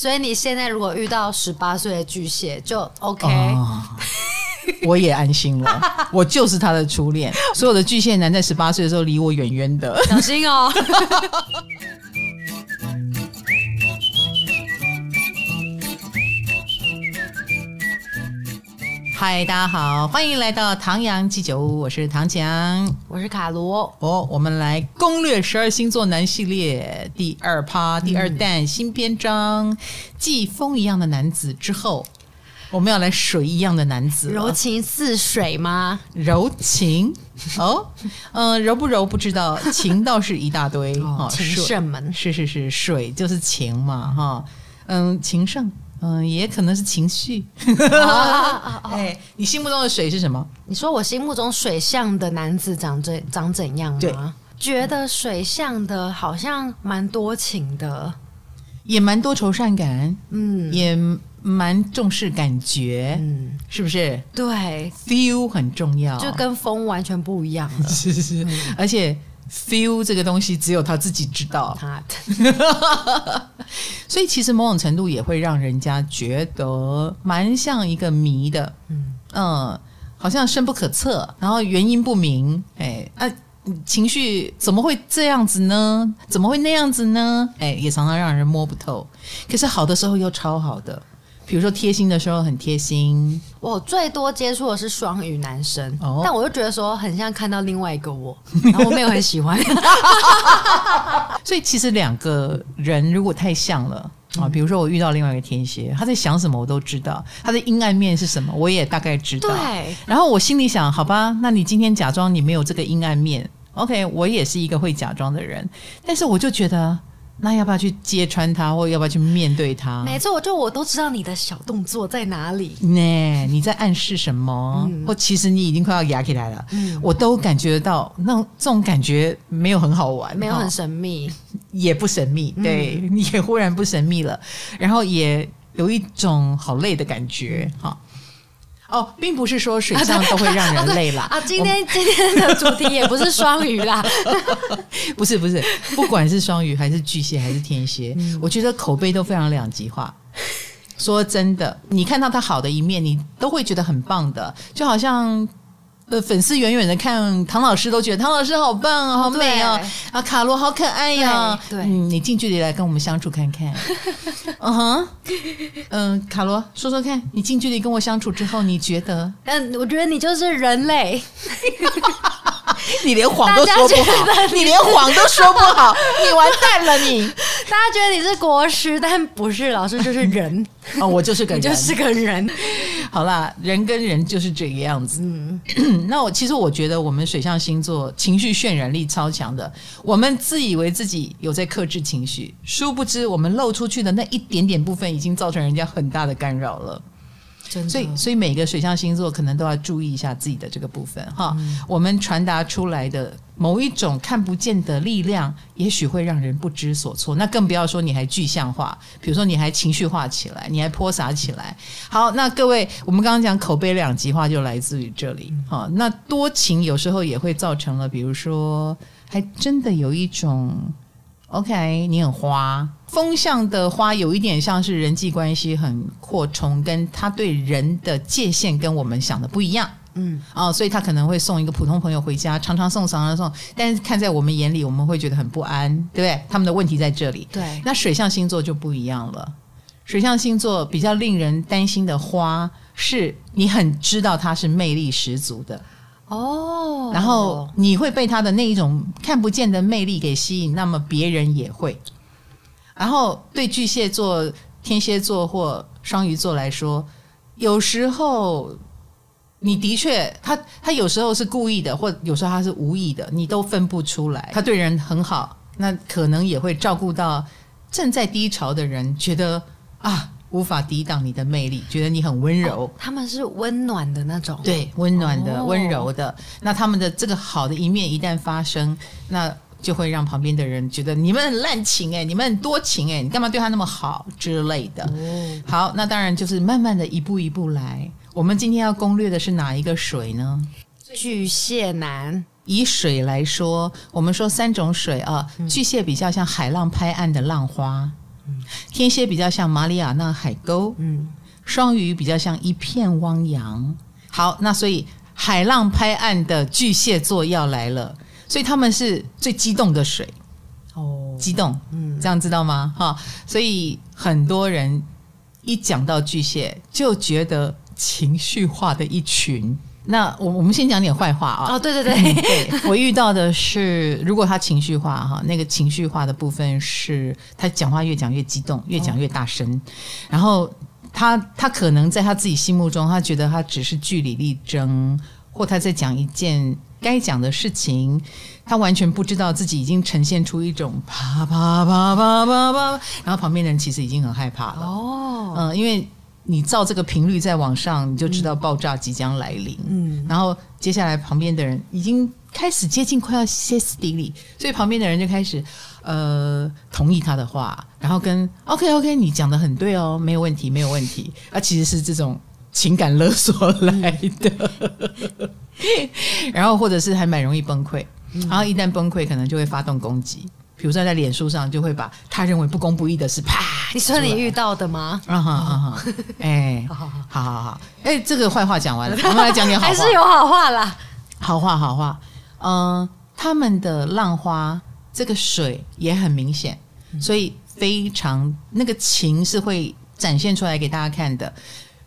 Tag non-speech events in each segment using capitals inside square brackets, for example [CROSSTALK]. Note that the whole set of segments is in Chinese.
所以你现在如果遇到十八岁的巨蟹，就 OK，、哦、我也安心了。[LAUGHS] 我就是他的初恋。所有的巨蟹男在十八岁的时候离我远远的，小心哦。嗨，大家好，欢迎来到唐阳鸡酒屋，我是唐强，我是卡罗。哦，我们来攻略十二星座男系列第二趴第二弹、嗯、新篇章，继风一样的男子之后，我们要来水一样的男子，柔情似水吗？柔情哦，嗯、呃，柔不柔不知道，情倒是一大堆。哦，情圣们，是是是，水就是情嘛，哈，嗯，情圣。嗯，也可能是情绪。哎，你心目中的水是什么？你说我心目中水象的男子长怎长怎样吗？觉得水象的好像蛮多情的，也蛮多愁善感，嗯，也蛮重视感觉，嗯，是不是？对，feel 很重要，就跟风完全不一样。[LAUGHS] 是是而且。Feel 这个东西只有他自己知道，[LAUGHS] 所以其实某种程度也会让人家觉得蛮像一个谜的，嗯嗯，好像深不可测，然后原因不明，哎啊，情绪怎么会这样子呢？怎么会那样子呢？哎，也常常让人摸不透。可是好的时候又超好的。比如说贴心的时候很贴心，我最多接触的是双鱼男生，哦、但我就觉得说很像看到另外一个我，[LAUGHS] 然后我没有很喜欢。[LAUGHS] 所以其实两个人如果太像了啊，比如说我遇到另外一个天蝎，他在想什么我都知道，他的阴暗面是什么我也大概知道。对，然后我心里想，好吧，那你今天假装你没有这个阴暗面，OK，我也是一个会假装的人，但是我就觉得。那要不要去揭穿他，或要不要去面对他？没错，就我都知道你的小动作在哪里。呢，你在暗示什么？嗯、或其实你已经快要压起来了。嗯，我都感觉得到，那这种感觉没有很好玩，没有很神秘，也不神秘。对，你、嗯、也忽然不神秘了，然后也有一种好累的感觉。哈、嗯。哦，并不是说水象都会让人累啦。啊，今天今天的主题也不是双鱼啦。[LAUGHS] 不是不是，不管是双鱼还是巨蟹还是天蝎，嗯、我觉得口碑都非常两极化。说真的，你看到他好的一面，你都会觉得很棒的，就好像。呃，粉丝远远的看唐老师都觉得唐老师好棒啊，好美啊！啊，卡罗好可爱呀！对，嗯，你近距离来跟我们相处看看。[LAUGHS] 嗯哼，嗯，卡罗说说看，你近距离跟我相处之后，你觉得？嗯，我觉得你就是人类。[LAUGHS] [LAUGHS] 你连谎都说不好，你，你连谎都说不好，你完蛋了你！大家觉得你是国师，但不是老师，就是人 [LAUGHS] 哦，我就是个人，就是个人。好啦，人跟人就是这个样子。嗯，[CLEARS THROAT] 那我其实我觉得我们水象星座情绪渲染力超强的，我们自以为自己有在克制情绪，殊不知我们露出去的那一点点部分，已经造成人家很大的干扰了。所以，所以每个水象星座可能都要注意一下自己的这个部分哈。嗯、我们传达出来的某一种看不见的力量，也许会让人不知所措。那更不要说你还具象化，比如说你还情绪化起来，你还泼洒起来。好，那各位，我们刚刚讲口碑两极化，就来自于这里。哈，那多情有时候也会造成了，比如说，还真的有一种。OK，你很花，风象的花有一点像是人际关系很扩充，跟他对人的界限跟我们想的不一样。嗯，哦，所以他可能会送一个普通朋友回家，常常送，常常送，但是看在我们眼里，我们会觉得很不安，对不对？他们的问题在这里。对，那水象星座就不一样了。水象星座比较令人担心的花，是你很知道它是魅力十足的。哦，然后你会被他的那一种看不见的魅力给吸引，那么别人也会。然后对巨蟹座、天蝎座或双鱼座来说，有时候你的确，他他有时候是故意的，或有时候他是无意的，你都分不出来。他对人很好，那可能也会照顾到正在低潮的人，觉得啊。无法抵挡你的魅力，觉得你很温柔。哦，他们是温暖的那种，对，温暖的、哦、温柔的。那他们的这个好的一面一旦发生，那就会让旁边的人觉得你们很滥情哎，你们很多情哎，你干嘛对他那么好之类的。哦、好，那当然就是慢慢的一步一步来。我们今天要攻略的是哪一个水呢？巨蟹男。以水来说，我们说三种水啊，巨蟹比较像海浪拍岸的浪花。天蝎比较像马里亚纳海沟，嗯，双鱼比较像一片汪洋。好，那所以海浪拍岸的巨蟹座要来了，所以他们是最激动的水哦，激动，嗯，这样知道吗？哈，所以很多人一讲到巨蟹就觉得情绪化的一群。那我我们先讲点坏话啊！哦，对对对，对。我遇到的是，如果他情绪化哈，那个情绪化的部分是他讲话越讲越激动，越讲越大声，哦、然后他他可能在他自己心目中，他觉得他只是据理力争，或他在讲一件该讲的事情，他完全不知道自己已经呈现出一种啪啪啪啪啪啪，然后旁边的人其实已经很害怕了。哦，嗯，因为。你照这个频率再往上，你就知道爆炸即将来临。嗯，然后接下来旁边的人已经开始接近快要歇斯底里，所以旁边的人就开始呃同意他的话，然后跟 OK OK，你讲的很对哦，没有问题，没有问题。啊，其实是这种情感勒索来的，[LAUGHS] 然后或者是还蛮容易崩溃，然后一旦崩溃，可能就会发动攻击。比如说在脸书上，就会把他认为不公不义的事啪。[LAUGHS] 你说你遇到的吗？啊哈啊哈！[LAUGHS] 哎，好好好，好好好。哎，这个坏话讲完了，[LAUGHS] 我们来讲点好话。还是有好话啦。好话好话。嗯，他们的浪花这个水也很明显，所以非常那个情是会展现出来给大家看的。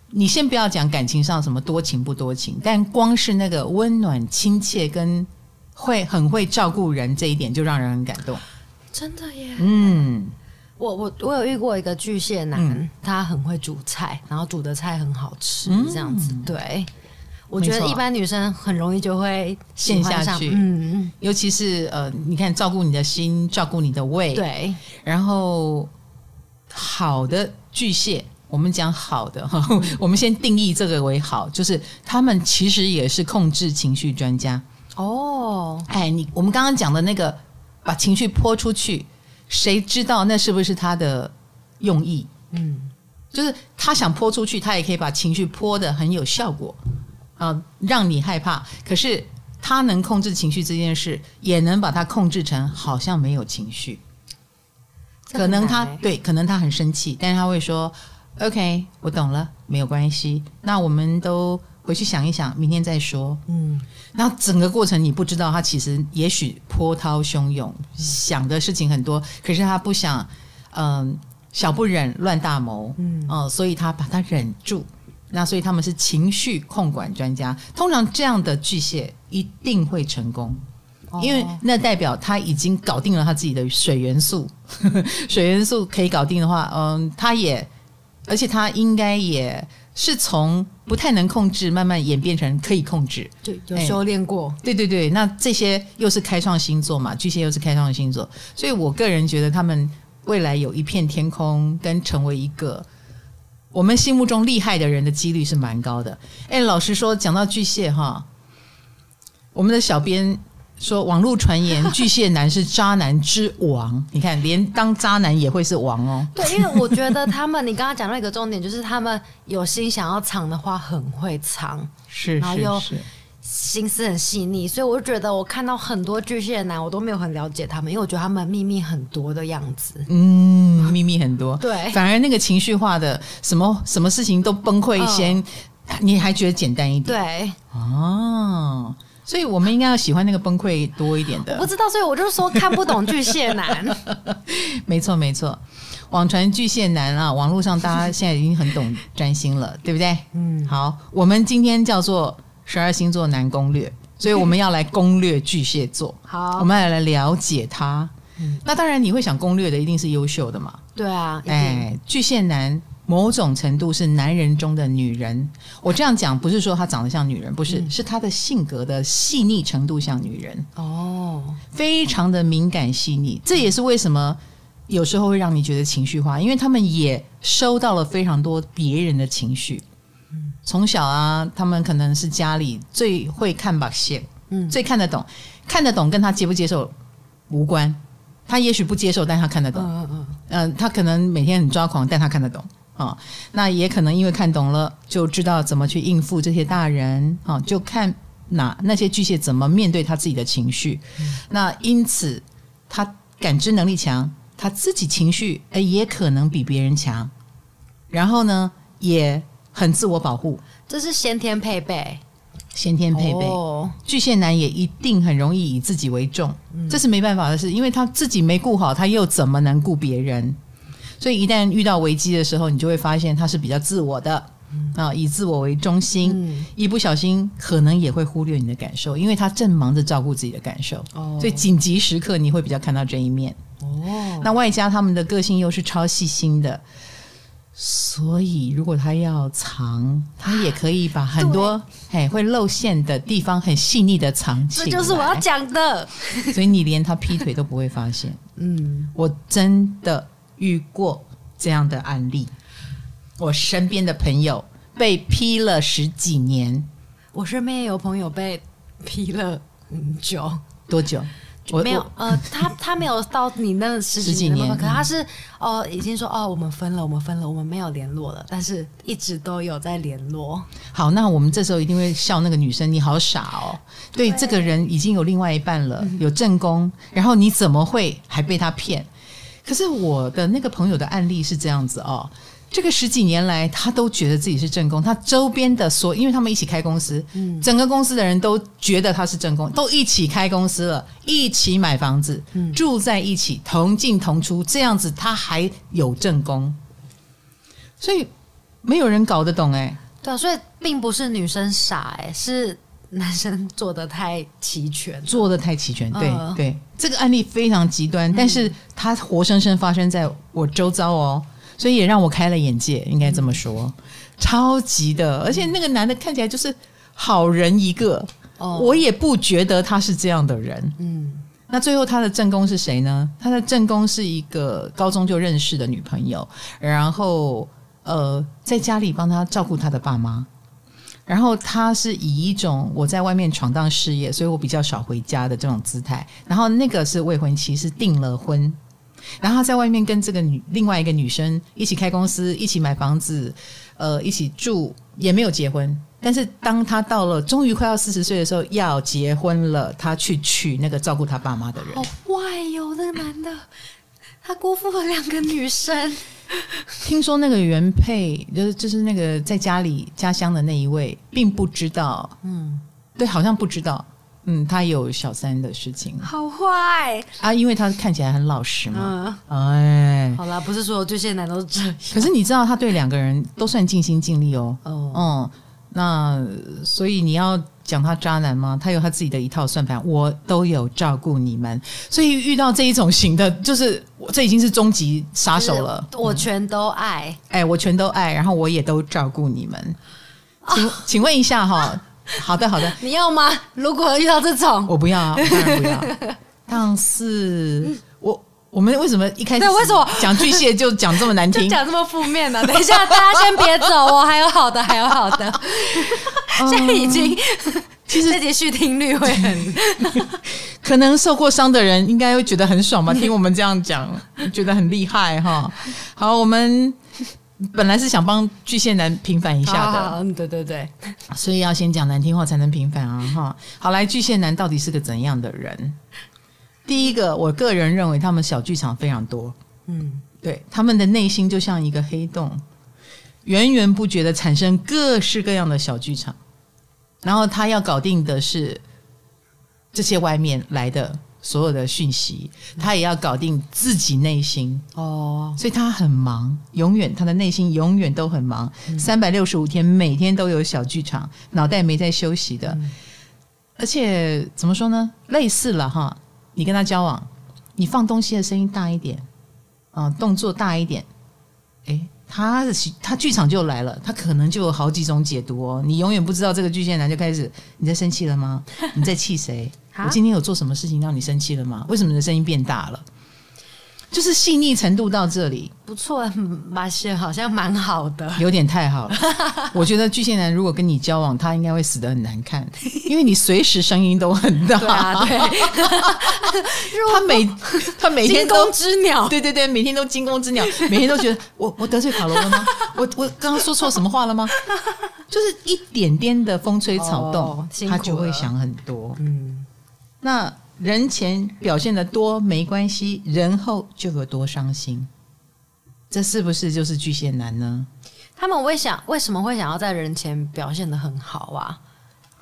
你先不要讲感情上什么多情不多情，但光是那个温暖亲切跟会很会照顾人这一点，就让人很感动。真的耶！嗯，我我我有遇过一个巨蟹男，嗯、他很会煮菜，然后煮的菜很好吃，嗯、这样子。对，我觉得一般女生很容易就会陷下去。嗯嗯，尤其是呃，你看照顾你的心，照顾你的胃。对，然后好的巨蟹，我们讲好的哈，嗯、[LAUGHS] 我们先定义这个为好，就是他们其实也是控制情绪专家。哦，哎，你我们刚刚讲的那个。把情绪泼出去，谁知道那是不是他的用意？嗯，就是他想泼出去，他也可以把情绪泼的很有效果啊，让你害怕。可是他能控制情绪这件事，也能把它控制成好像没有情绪。可能他对，可能他很生气，但是他会说：“OK，我懂了，没有关系。”那我们都。回去想一想，明天再说。嗯，然后整个过程你不知道，他其实也许波涛汹涌，嗯、想的事情很多，可是他不想，嗯、呃，小不忍乱大谋，嗯、呃，所以他把他忍住。那所以他们是情绪控管专家，通常这样的巨蟹一定会成功，哦、因为那代表他已经搞定了他自己的水元素，[LAUGHS] 水元素可以搞定的话，嗯、呃，他也，而且他应该也。是从不太能控制，慢慢演变成可以控制，对，有修炼过。哎，对对对，那这些又是开创星座嘛，巨蟹又是开创星座，所以我个人觉得他们未来有一片天空，跟成为一个我们心目中厉害的人的几率是蛮高的。哎，老实说，讲到巨蟹哈，我们的小编。说网络传言 [LAUGHS] 巨蟹男是渣男之王，你看连当渣男也会是王哦。对，因为我觉得他们，你刚刚讲到一个重点，就是他们有心想要藏的话很会藏，是，然后又心思很细腻，所以我就觉得我看到很多巨蟹男，我都没有很了解他们，因为我觉得他们秘密很多的样子。嗯，秘密很多，对，反而那个情绪化的什么什么事情都崩溃先，你还觉得简单一点？对，哦。所以我们应该要喜欢那个崩溃多一点的。我不知道，所以我就说看不懂巨蟹男。[LAUGHS] 没错没错，网传巨蟹男啊，网络上大家现在已经很懂占星了，对不对？嗯。好，我们今天叫做十二星座男攻略，所以我们要来攻略巨蟹座。[LAUGHS] 好，我们要来了解他。嗯。那当然，你会想攻略的一定是优秀的嘛？对啊。哎，巨蟹男。某种程度是男人中的女人，我这样讲不是说他长得像女人，不是，嗯、是他的性格的细腻程度像女人。哦，非常的敏感细腻，这也是为什么有时候会让你觉得情绪化，因为他们也收到了非常多别人的情绪。嗯，从小啊，他们可能是家里最会看把戏，嗯，最看得懂，看得懂跟他接不接受无关，他也许不接受，但他看得懂，嗯嗯嗯，呃，他可能每天很抓狂，但他看得懂。啊、哦，那也可能因为看懂了，就知道怎么去应付这些大人。啊、哦，就看哪那些巨蟹怎么面对他自己的情绪。嗯、那因此，他感知能力强，他自己情绪诶也可能比别人强，然后呢也很自我保护，这是先天配备。先天配备，哦、巨蟹男也一定很容易以自己为重，嗯、这是没办法的事，因为他自己没顾好，他又怎么能顾别人？所以一旦遇到危机的时候，你就会发现他是比较自我的，嗯、啊，以自我为中心，嗯、一不小心可能也会忽略你的感受，因为他正忙着照顾自己的感受，哦、所以紧急时刻你会比较看到这一面。哦，那外加他们的个性又是超细心的。所以，如果他要藏，他也可以把很多对嘿会露馅的地方很细腻的藏起来。这就是我要讲的。[LAUGHS] 所以你连他劈腿都不会发现。嗯，我真的遇过这样的案例。我身边的朋友被批了十几年，我身边也有朋友被批了很久。多久？我没有，呃，他他没有到你那十几年，可他是哦，已经说哦，我们分了，我们分了，我们没有联络了，但是一直都有在联络。好，那我们这时候一定会笑那个女生，你好傻哦，对，对这个人已经有另外一半了，有正宫，然后你怎么会还被他骗？可是我的那个朋友的案例是这样子哦。这个十几年来，他都觉得自己是正宫，他周边的所，因为他们一起开公司，嗯，整个公司的人都觉得他是正宫，都一起开公司了，一起买房子，嗯，住在一起，同进同出，这样子他还有正宫，所以没有人搞得懂哎，对啊，所以并不是女生傻哎，是男生做的太齐全，做的太齐全，对、呃、对，这个案例非常极端，嗯、但是他活生生发生在我周遭哦。所以也让我开了眼界，应该这么说，嗯、超级的，而且那个男的看起来就是好人一个，哦、我也不觉得他是这样的人。嗯，那最后他的正宫是谁呢？他的正宫是一个高中就认识的女朋友，然后呃，在家里帮他照顾他的爸妈，然后他是以一种我在外面闯荡事业，所以我比较少回家的这种姿态，然后那个是未婚妻，是订了婚。然后他在外面跟这个女另外一个女生一起开公司，一起买房子，呃，一起住，也没有结婚。但是当他到了终于快要四十岁的时候，要结婚了，他去娶那个照顾他爸妈的人。好坏哟，那个男的，他辜负了两个女生。[LAUGHS] 听说那个原配就是就是那个在家里家乡的那一位，并不知道。嗯，对，好像不知道。嗯，他有小三的事情，好坏啊！因为他看起来很老实嘛。嗯、哎，好啦，不是所有巨蟹男都是这样。[LAUGHS] 可是你知道，他对两个人都算尽心尽力哦。哦，嗯，那所以你要讲他渣男吗？他有他自己的一套算盘，我都有照顾你们。所以遇到这一种型的，就是我这已经是终极杀手了。我全都爱，嗯、哎，我全都爱，然后我也都照顾你们。请、啊、请问一下哈。[LAUGHS] 好的，好的，你要吗？如果遇到这种，我不要啊，当然不要。但是我我们为什么一开始对为什么讲巨蟹就讲这么难听，[LAUGHS] 讲这么负面呢？等一下，[LAUGHS] 大家先别走哦，还有好的，还有好的。[LAUGHS] 现在已经，其实这节续听率会很，可能受过伤的人应该会觉得很爽吧？听我们这样讲，觉得很厉害哈。好，我们。本来是想帮巨蟹男平反一下的，嗯，对对对，所以要先讲难听话才能平反啊，哈。好，来，巨蟹男到底是个怎样的人？第一个，我个人认为他们小剧场非常多，嗯，对，他们的内心就像一个黑洞，源源不绝的产生各式各样的小剧场，然后他要搞定的是这些外面来的。所有的讯息，他也要搞定自己内心。哦，所以他很忙，永远他的内心永远都很忙，三百六十五天每天都有小剧场，脑袋没在休息的。嗯、而且怎么说呢？类似了哈，你跟他交往，你放东西的声音大一点，啊、呃，动作大一点，诶，他的他剧场就来了，他可能就有好几种解读哦。你永远不知道这个巨蟹男就开始，你在生气了吗？[LAUGHS] 你在气谁？我今天有做什么事情让你生气了吗？为什么你的声音变大了？就是细腻程度到这里，不错，马蟹好像蛮好的，有点太好了。[LAUGHS] 我觉得巨蟹男如果跟你交往，他应该会死得很难看，因为你随时声音都很大。对啊，对。[LAUGHS] 他每他每天都惊弓之鸟，对对对，每天都惊弓之鸟，每天都觉得我我得罪卡罗了吗？[LAUGHS] 我我刚刚说错什么话了吗？就是一点点的风吹草动，哦、他就会想很多。嗯。那人前表现的多没关系，人后就有多伤心。这是不是就是巨蟹男呢？他们会想，为什么会想要在人前表现的很好啊？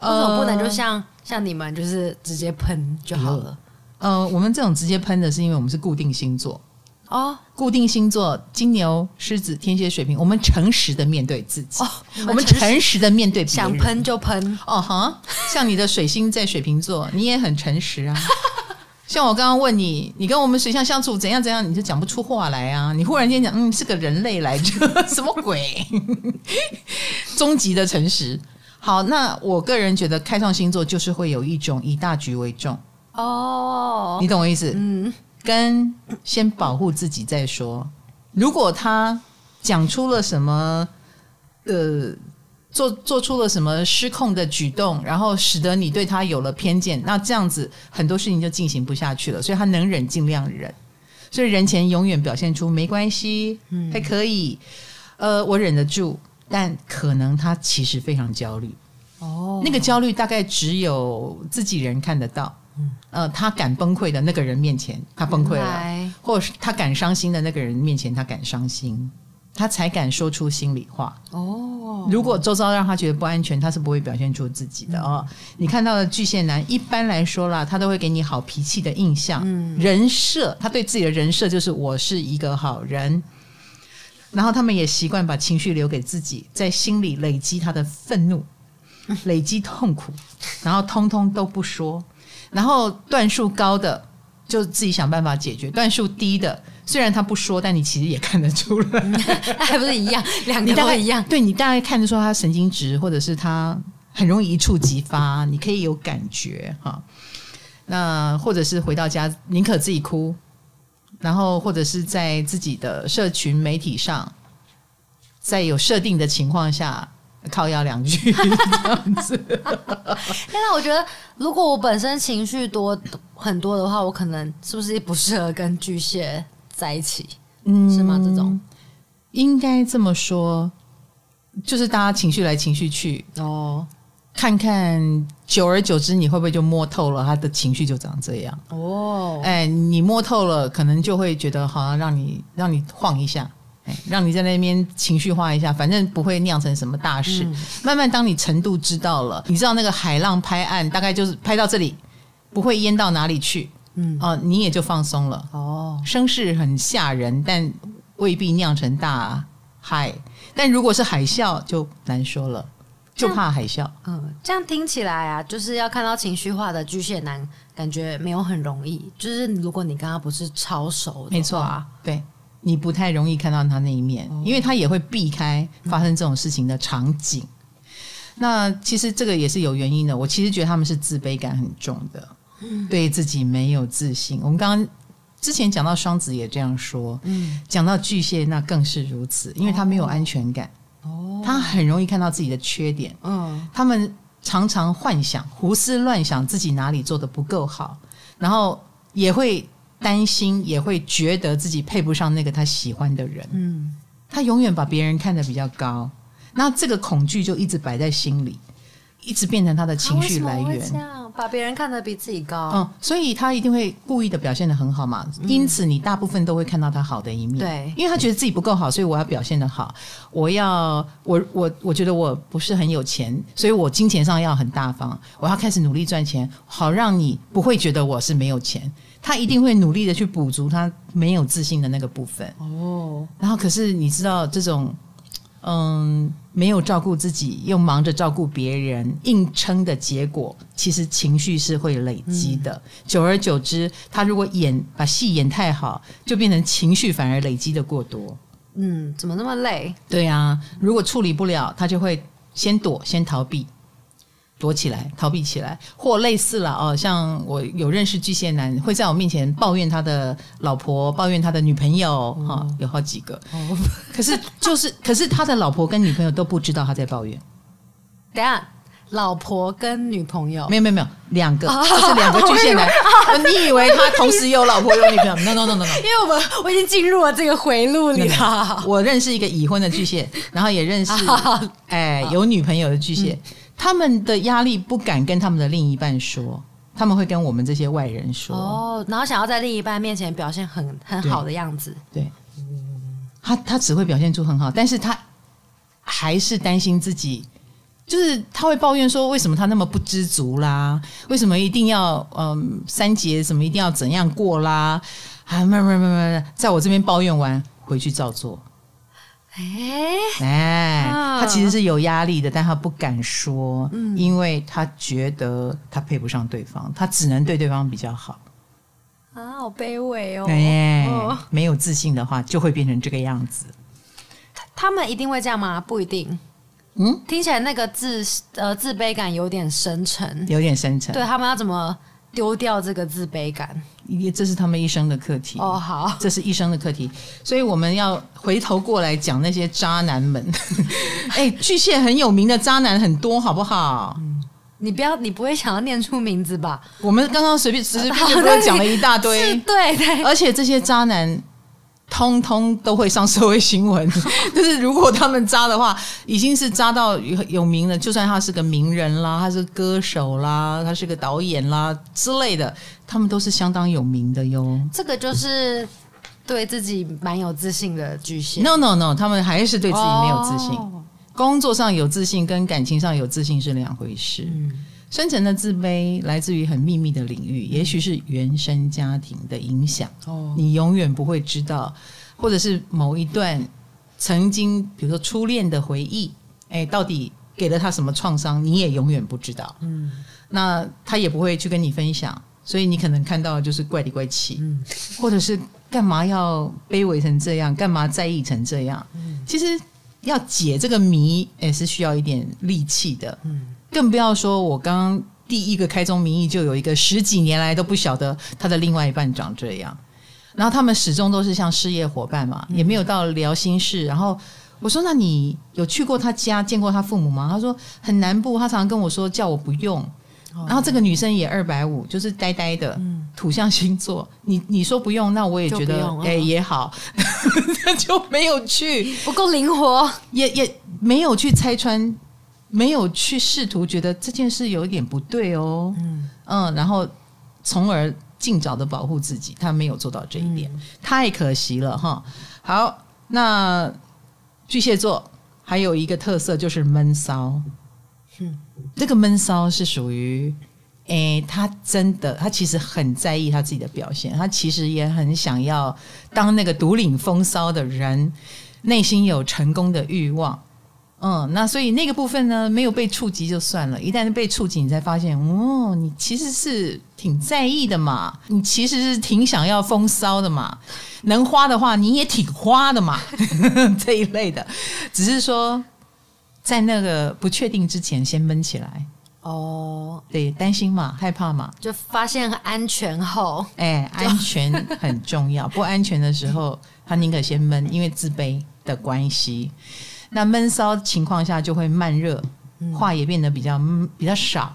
为什么不能就像、呃、像你们，就是直接喷就好了？呃，我们这种直接喷的是因为我们是固定星座哦，固定星座金牛、狮子、天蝎、水瓶，我们诚实的面对自己，哦、我们诚实的面对想喷就喷哦哈。像你的水星在水瓶座，你也很诚实啊。[LAUGHS] 像我刚刚问你，你跟我们水象相处怎样怎样，你就讲不出话来啊！你忽然间讲，嗯，是个人类来着，[LAUGHS] 什么鬼？[LAUGHS] 终极的诚实。好，那我个人觉得开创星座就是会有一种以大局为重哦，你懂我意思？嗯，跟先保护自己再说。如果他讲出了什么，呃。做做出了什么失控的举动，然后使得你对他有了偏见，那这样子很多事情就进行不下去了。所以他能忍尽量忍，所以人前永远表现出没关系，嗯，还可以，呃，我忍得住，但可能他其实非常焦虑。哦，那个焦虑大概只有自己人看得到。嗯，呃，他敢崩溃的那个人面前，他崩溃了，或者是他敢伤心的那个人面前，他敢伤心。他才敢说出心里话哦。如果周遭让他觉得不安全，他是不会表现出自己的哦。你看到的巨蟹男，一般来说啦，他都会给你好脾气的印象，人设，他对自己的人设就是我是一个好人。然后他们也习惯把情绪留给自己，在心里累积他的愤怒，累积痛苦，然后通通都不说。然后段数高的就自己想办法解决，段数低的。虽然他不说，但你其实也看得出来，[LAUGHS] 还不是一样，[LAUGHS] 两个都一样。对，你大概看得出他神经质，或者是他很容易一触即发，你可以有感觉哈。那或者是回到家宁可自己哭，然后或者是在自己的社群媒体上，在有设定的情况下靠腰两句 [LAUGHS] 这样子。现在我觉得，如果我本身情绪多很多的话，我可能是不是不适合跟巨蟹在一起，嗯，是吗？这种应该这么说，就是大家情绪来情绪去哦，看看久而久之，你会不会就摸透了他的情绪就长这样哦？哎，你摸透了，可能就会觉得好像让你让你晃一下，哎，让你在那边情绪化一下，反正不会酿成什么大事。嗯、慢慢，当你程度知道了，你知道那个海浪拍岸，大概就是拍到这里，不会淹到哪里去。嗯哦，你也就放松了哦。声势很吓人，但未必酿成大海。但如果是海啸，就难说了，就怕海啸。嗯，这样听起来啊，就是要看到情绪化的巨蟹男，感觉没有很容易。就是如果你刚刚不是超熟的，没错啊，对，你不太容易看到他那一面，哦，因为他也会避开发生这种事情的场景。嗯，那其实这个也是有原因的。我其实觉得他们是自卑感很重的。对自己没有自信。我们刚刚之前讲到双子也这样说，嗯，讲到巨蟹那更是如此，因为他没有安全感，哦，他很容易看到自己的缺点，嗯，他们常常幻想、胡思乱想自己哪里做的不够好，然后也会担心，也会觉得自己配不上那个他喜欢的人，嗯，他永远把别人看得比较高，那这个恐惧就一直摆在心里，一直变成他的情绪来源。把别人看得比自己高，嗯，所以他一定会故意的表现得很好嘛。因此，你大部分都会看到他好的一面，对，因为他觉得自己不够好，所以我要表现得好。我要，我我我觉得我不是很有钱，所以我金钱上要很大方。我要开始努力赚钱，好让你不会觉得我是没有钱。他一定会努力的去补足他没有自信的那个部分。哦，然后可是你知道这种。嗯，没有照顾自己，又忙着照顾别人，硬撑的结果，其实情绪是会累积的。嗯、久而久之，他如果演把戏演太好，就变成情绪反而累积的过多。嗯，怎么那么累？对啊，如果处理不了，他就会先躲，先逃避。躲起来，逃避起来，或类似了哦。像我有认识巨蟹男，会在我面前抱怨他的老婆，抱怨他的女朋友，哈、哦，有好几个。哦、[LAUGHS] 可是就是，可是他的老婆跟女朋友都不知道他在抱怨。等下，老婆跟女朋友？没有没有没有，两个，是两个巨蟹男。[LAUGHS] 哦、你以为他同时有老婆有女朋友？No no no no no。因为我们我已经进入了这个回路里了。我认识一个已婚的巨蟹，然后也认识 [LAUGHS] 哎有女朋友的巨蟹。嗯他们的压力不敢跟他们的另一半说，他他们会跟我们这些外人说哦，然后想要在另一半面前表现很很好的样子。对，对他他只会表现出很好，但是他还是担心自己，就是他会抱怨说，为什么他那么不知足啦？为什么一定要嗯三节什么一定要怎样过啦？啊，没没没没，在我这边抱怨完回去照做。哎哎，他其实是有压力的，但他不敢说，嗯，因为他觉得他配不上对方，他只能对对方比较好。啊，好卑微哦！哎，没有自信的话，就会变成这个样子。他们一定会这样吗？不一定。嗯，听起来那个自呃自卑感有点深沉，有点深沉。对，他们要怎么丢掉这个自卑感？也这是他们一生的课题哦，好，这是一生的课题，所以我们要回头过来讲那些渣男们。[LAUGHS] 哎，巨蟹很有名的渣男很多，好不好？嗯，你不要，你不会想要念出名字吧？我们刚刚随便随随便便 [LAUGHS] 讲了一大堆，对对，而且这些渣男。通通都会上社会新闻，[LAUGHS] 就是如果他们渣的话，已经是渣到有有名了。就算他是个名人啦，他是歌手啦，他是个导演啦之类的，他们都是相当有名的哟。这个就是对自己蛮有自信的巨蟹。No No No，他们还是对自己没有自信。Oh. 工作上有自信跟感情上有自信是两回事。嗯深层的自卑来自于很秘密的领域，也许是原生家庭的影响。哦，你永远不会知道，或者是某一段曾经，比如说初恋的回忆，哎，到底给了他什么创伤，你也永远不知道。嗯，那他也不会去跟你分享，所以你可能看到就是怪里怪气，嗯，或者是干嘛要卑微成这样，干嘛在意成这样？嗯，其实要解这个谜，也是需要一点力气的。嗯。更不要说，我刚刚第一个开宗明义就有一个十几年来都不晓得他的另外一半长这样，然后他们始终都是像事业伙伴嘛，也没有到聊心事。然后我说：“那你有去过他家见过他父母吗？”他说：“很南部，他常常跟我说叫我不用。”然后这个女生也二百五，就是呆呆的，土象星座。你你说不用，那我也觉得哎也好，[LAUGHS] 他就没有去，不够灵活，也也没有去拆穿。没有去试图觉得这件事有一点不对哦，嗯。嗯，然后从而尽早的保护自己，他没有做到这一点，嗯、太可惜了哈。好，那巨蟹座还有一个特色就是闷骚，嗯，这个闷骚是属于，诶，他真的，他其实很在意他自己的表现，他其实也很想要当那个独领风骚的人，内心有成功的欲望。嗯，那所以那个部分呢，没有被触及就算了，一旦被触及，你才发现，哦，你其实是挺在意的嘛，你其实是挺想要风骚的嘛，能花的话你也挺花的嘛，[LAUGHS] 这一类的，只是说在那个不确定之前先闷起来。哦，对，担心嘛，害怕嘛，就发现安全后，哎，安全很重要，不安全的时候，他宁可先闷，因为自卑的关系。那闷骚情况下就会慢热，话也变得比较比较少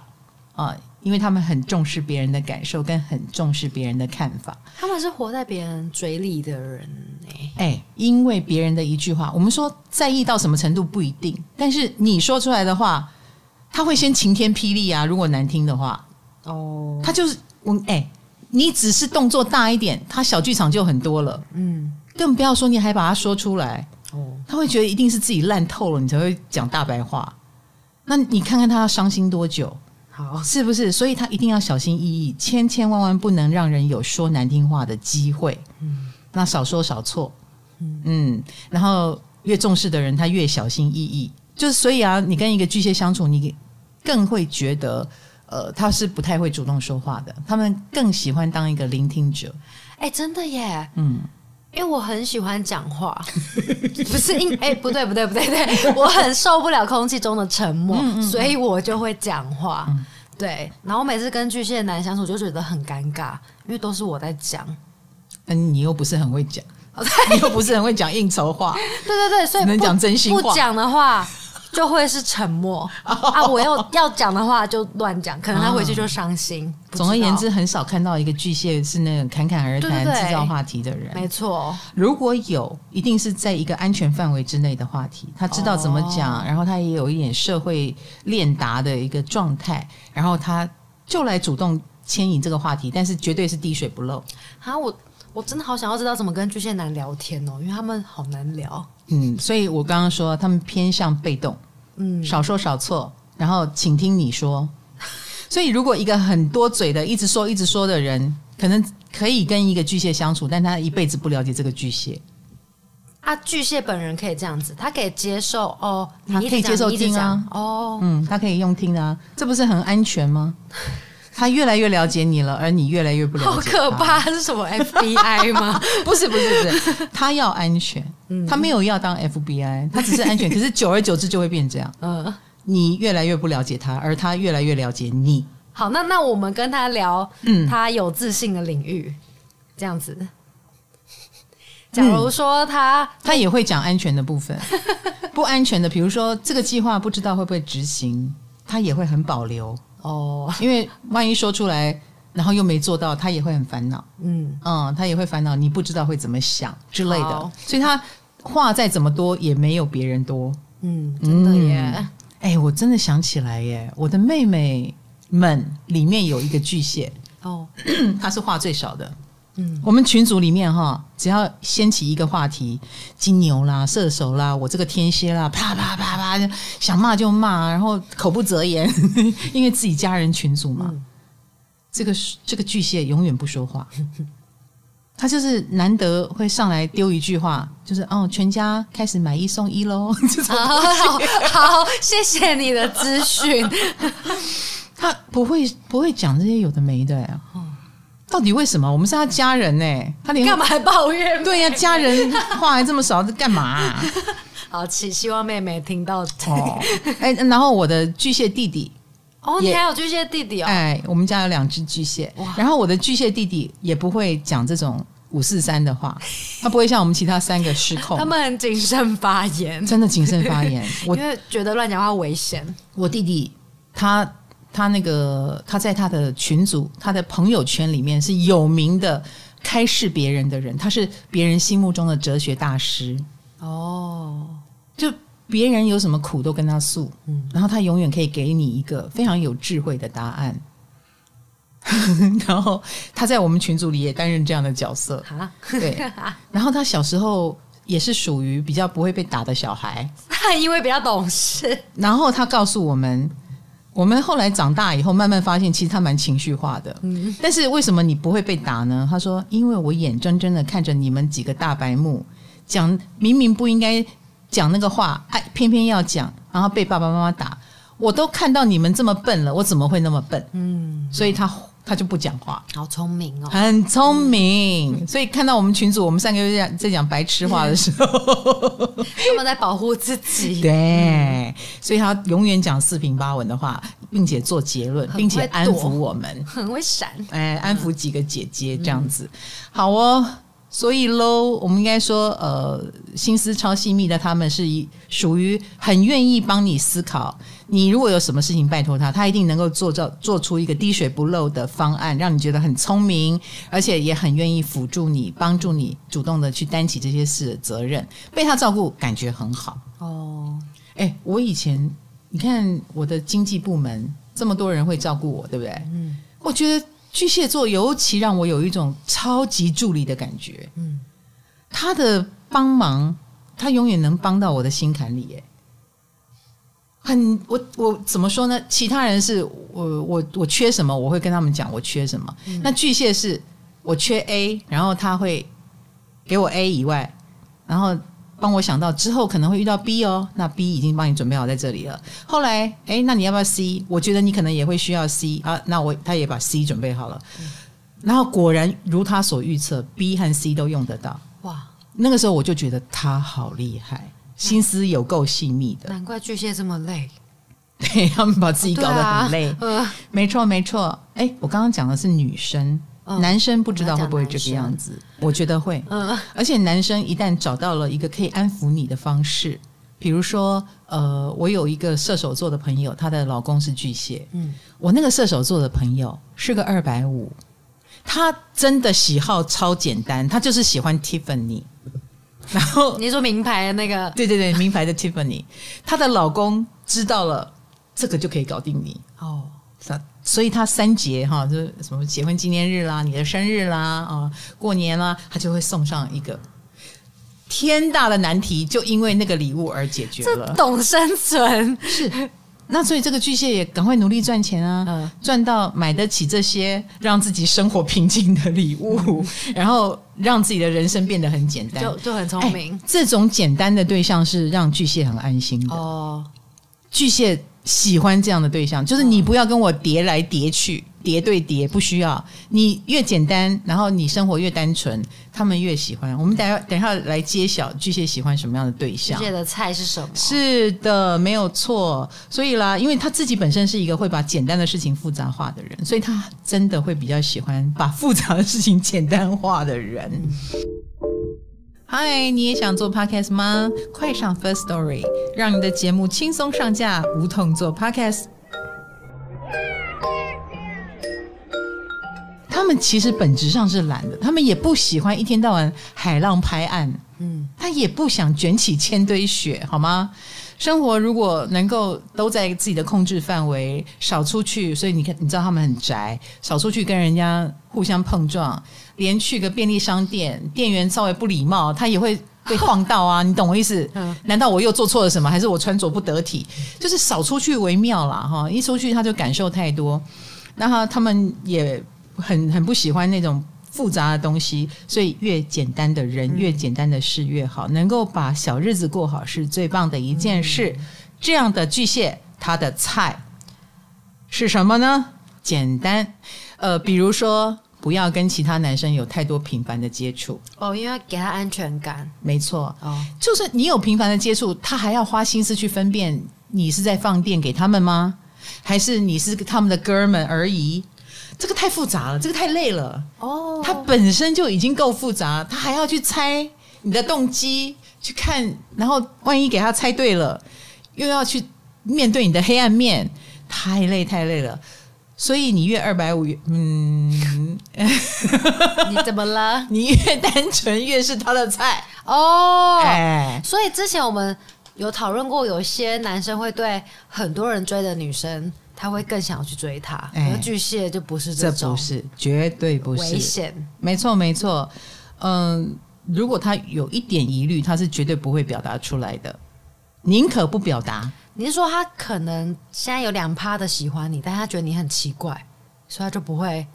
啊，因为他们很重视别人的感受，跟很重视别人的看法。他们是活在别人嘴里的人哎，哎，因为别人的一句话，我们说在意到什么程度不一定，但是你说出来的话，他会先晴天霹雳啊！如果难听的话，哦，他就是我哎，你只是动作大一点，他小剧场就很多了，嗯，更不要说你还把它说出来。他会觉得一定是自己烂透了，你才会讲大白话。那你看看他要伤心多久？好，是不是？所以他一定要小心翼翼，千千万万不能让人有说难听话的机会。嗯，那少说少错。嗯，嗯，然后越重视的人，他越小心翼翼。就是所以啊，你跟一个巨蟹相处，你更会觉得，呃，他是不太会主动说话的。他们更喜欢当一个聆听者。哎，真的耶。嗯。因为我很喜欢讲话，不是因哎、欸、不对不对不对对，我很受不了空气中的沉默，嗯嗯嗯，所以我就会讲话。嗯、对，然后每次跟巨蟹男相处就觉得很尴尬，因为都是我在讲，嗯，你又不是很会讲，你又不是很会讲应酬话，对对对，所以能讲真心话，不讲的话。就会是沉默啊！我要要讲的话就乱讲，可能他回去就伤心。[LAUGHS] 总而言之，很少看到一个巨蟹是那种侃侃而谈、制造话题的人。没错，如果有，一定是在一个安全范围之内的话题，他知道怎么讲，然后他也有一点社会练达的一个状态，然后他就来主动牵引这个话题，但是绝对是滴水不漏。啊，我我真的好想要知道怎么跟巨蟹男聊天哦，因为他们好难聊。嗯，所以我刚刚说他们偏向被动，嗯，少说少错，然后请听你说。[LAUGHS] 所以如果一个很多嘴的，一直说一直说的人，可能可以跟一个巨蟹相处，但他一辈子不了解这个巨蟹。啊，巨蟹本人可以这样子，他可以接受哦，他可以接受听啊，哦，嗯，他可以用听啊，这不是很安全吗？[LAUGHS] 他越来越了解你了，而你越来越不了解。好可怕，是什么 FBI 吗？[LAUGHS] 不是，不是，不是，他要安全，他没有要当 FBI，他只是安全，[LAUGHS] 可是久而久之就会变这样。嗯，你越来越不了解他，而他越来越了解你。好，那那我们跟他聊，嗯，他有自信的领域，这样子。假如说他、嗯、他也会讲安全的部分，[LAUGHS] 不安全的，比如说这个计划不知道会不会执行，他也会很保留哦，因为万一说出来，然后又没做到，他也会很烦恼。嗯嗯，他也会烦恼，你不知道会怎么想之类的，所以他话再怎么多也没有别人多。嗯，真的耶。哎、欸，我真的想起来耶，我的妹妹们里面有一个巨蟹哦，[CLEARS THROAT] 她是话最少的。嗯，我们群组里面哈，只要掀起一个话题，金牛啦、射手啦，我这个天蝎啦，啪啪啪啪，想骂就骂，然后口不择言，[LAUGHS] 因为自己家人群组嘛。嗯、这个这个巨蟹永远不说话，他就是难得会上来丢一句话，就是哦，全家开始买一送一喽。好 [LAUGHS] 好，好，谢谢你的资讯。[LAUGHS] 他不会不会讲这些有的没的呀。到底为什么？我们是他家人呢、欸？他连干嘛还抱怨？对呀、啊，家人话还这么少，这干嘛、啊？[LAUGHS] 好，希希望妹妹听到。哦，哎，然后我的巨蟹弟弟，哦，也你还有巨蟹弟弟哦？哎，我们家有两只巨蟹，然后我的巨蟹弟弟也不会讲这种五四三的话，[LAUGHS] 他不会像我们其他三个失控，他们很谨慎发言，真的谨慎发言，[LAUGHS] 我因为觉得乱讲话危险。我弟弟他。他那个他在他的群组、他的朋友圈里面是有名的开示别人的人，他是别人心目中的哲学大师哦。就别人有什么苦都跟他诉，嗯，然后他永远可以给你一个非常有智慧的答案。[LAUGHS] 然后他在我们群组里也担任这样的角色啊，对。然后他小时候也是属于比较不会被打的小孩，[LAUGHS] 因为比较懂事。然后他告诉我们。我们后来长大以后，慢慢发现其实他蛮情绪化的。嗯，但是为什么你不会被打呢？他说：“因为我眼睁睁的看着你们几个大白目讲明明不应该讲那个话，哎，偏偏要讲，然后被爸爸妈妈打。我都看到你们这么笨了，我怎么会那么笨？嗯，所以他。”他就不讲话，好聪明哦，很聪明。嗯、所以看到我们群主，我们三个在在讲白痴话的时候，[LAUGHS] 他们在保护自己。对，所以他永远讲四平八稳的话，并且做结论，并且安抚我们，[LAUGHS] 很会闪。哎，安抚几个姐姐这样子，嗯、好哦。所以喽，我们应该说，呃，心思超细密的他们是一属于很愿意帮你思考。你如果有什么事情拜托他，他一定能够做到做出一个滴水不漏的方案，让你觉得很聪明，而且也很愿意辅助你、帮助你，主动的去担起这些事的责任。被他照顾，感觉很好。哦，哎，我以前你看我的经济部门这么多人会照顾我，对不对？嗯，我觉得。巨蟹座尤其让我有一种超级助理的感觉，嗯，他的帮忙，他永远能帮到我的心坎里，耶。很，我我怎么说呢？其他人是我我我缺什么，我会跟他们讲我缺什么。嗯，那巨蟹是我缺 A，然后他会给我 A 以外，然后。帮我想到之后可能会遇到 B 哦，那 B 已经帮你准备好在这里了。后来，哎，那你要不要 C？我觉得你可能也会需要 C 啊，那我他也把 C 准备好了。嗯、然后果然如他所预测，B 和 C 都用得到。哇，那个时候我就觉得他好厉害，心思有够细密的。难怪巨蟹这么累，对 [LAUGHS] 他们把自己搞得很累。呃、没错，没错。哎，我刚刚讲的是女生。男生不知道会不会这个样子，我觉得会。嗯，而且男生一旦找到了一个可以安抚你的方式，比如说，呃，我有一个射手座的朋友，她的老公是巨蟹。嗯，我那个射手座的朋友是个二百五，他真的喜好超简单，他就是喜欢 Tiffany。然后你说名牌的那个？对对对，名牌的 Tiffany。她的老公知道了这个就可以搞定你哦。所以他三节哈，就是什么结婚纪念日啦、你的生日啦、啊过年啦，他就会送上一个天大的难题，就因为那个礼物而解决了。懂生存是。那所以这个巨蟹也赶快努力赚钱啊，嗯、赚到买得起这些让自己生活平静的礼物，嗯、然后让自己的人生变得很简单，就就很聪明。这种简单的对象是让巨蟹很安心的哦，巨蟹。喜欢这样的对象，就是你不要跟我叠来叠去，叠对叠，不需要。你越简单，然后你生活越单纯，他们越喜欢。我们等下等下来揭晓巨蟹喜欢什么样的对象。巨蟹的菜是什么？是的，没有错。所以啦，因为他自己本身是一个会把简单的事情复杂化的人，所以他真的会比较喜欢把复杂的事情简单化的人。嗨，你也想做 podcast 吗？快上 First Story，让你的节目轻松上架，无痛做 podcast。他们其实本质上是懒的，他们也不喜欢一天到晚海浪拍岸，嗯，他也不想卷起千堆雪，好吗？生活如果能够都在自己的控制范围，少出去，所以你看，你知道他们很宅，少出去跟人家互相碰撞，连去个便利商店，店员稍微不礼貌，他也会被晃到啊，你懂我意思？难道我又做错了什么？还是我穿着不得体？就是少出去为妙啦，哈！一出去他就感受太多，那他他们也很很不喜欢那种。复杂的东西，所以越简单的人，越简单的事越好。能够把小日子过好是最棒的一件事。这样的巨蟹，他的菜是什么呢？简单，呃，比如说不要跟其他男生有太多频繁的接触。哦，因为要给他安全感。没错。哦，就是你有频繁的接触，他还要花心思去分辨你是在放电给他们吗？还是你是他们的哥们而已？这个太复杂了，这个太累了。哦，他本身就已经够复杂，他还要去猜你的动机，去看，然后万一给他猜对了，又要去面对你的黑暗面，太累太累了。所以你越二百五，嗯，[LAUGHS] 你怎么了？你越单纯，越是他的菜哦。哎，所以之前我们有讨论过，有些男生会对很多人追的女生。他会更想要去追她，而、欸、巨蟹就不是这种，这不是，绝对不是危险。没错，没错。嗯，如果他有一点疑虑，他是绝对不会表达出来的，宁可不表达。你是说他可能现在有两趴的喜欢你，但他觉得你很奇怪，所以他就不会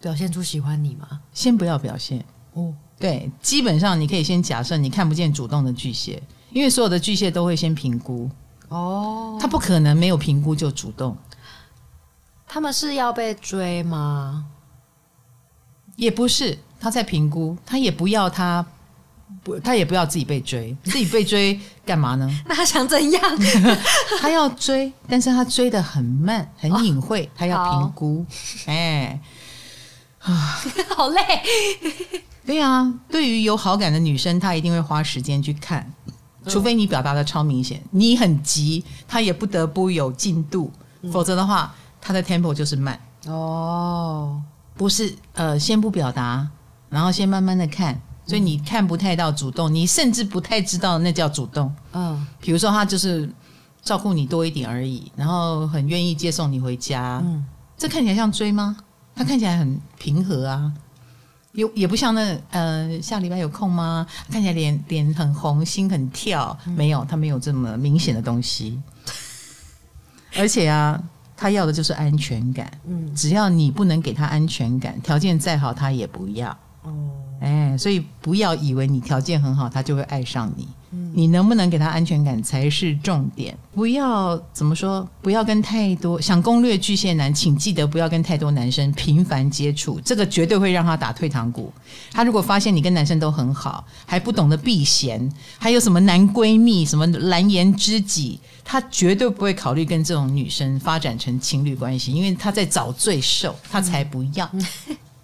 表现出喜欢你吗？先不要表现哦。对，基本上你可以先假设你看不见主动的巨蟹，因为所有的巨蟹都会先评估哦，他不可能没有评估就主动。他们是要被追吗？也不是，他在评估，他也不要他不，他也不要自己被追，自己被追 [LAUGHS] 干嘛呢？那他想怎样？[LAUGHS] 他要追，但是他追的很慢，很隐晦，哦、他要评估。[LAUGHS] 哎，啊，好累。对啊，对于有好感的女生，她一定会花时间去看，除非你表达的超明显，你很急，他也不得不有进度，嗯、否则的话。他的 tempo 就是慢。哦，不是呃，先不表达，然后先慢慢的看，所以你看不太到主动，你甚至不太知道那叫主动。嗯，比如说他就是照顾你多一点而已，然后很愿意接送你回家，嗯，这看起来像追吗？他看起来很平和啊，有也不像那呃，下礼拜有空吗？看起来脸脸很红，心很跳，没有，他没有这么明显的东西，而且啊。他要的就是安全感，嗯，只要你不能给他安全感，条件再好他也不要。哦，哎，所以不要以为你条件很好，他就会爱上你。嗯，你能不能给他安全感才是重点。不要怎么说，不要跟太多想攻略巨蟹男，请记得不要跟太多男生频繁接触，这个绝对会让他打退堂鼓。他如果发现你跟男生都很好，还不懂得避嫌，还有什么男闺蜜、什么蓝颜知己，他绝对不会考虑跟这种女生发展成情侣关系，因为他在找罪受，他才不要。嗯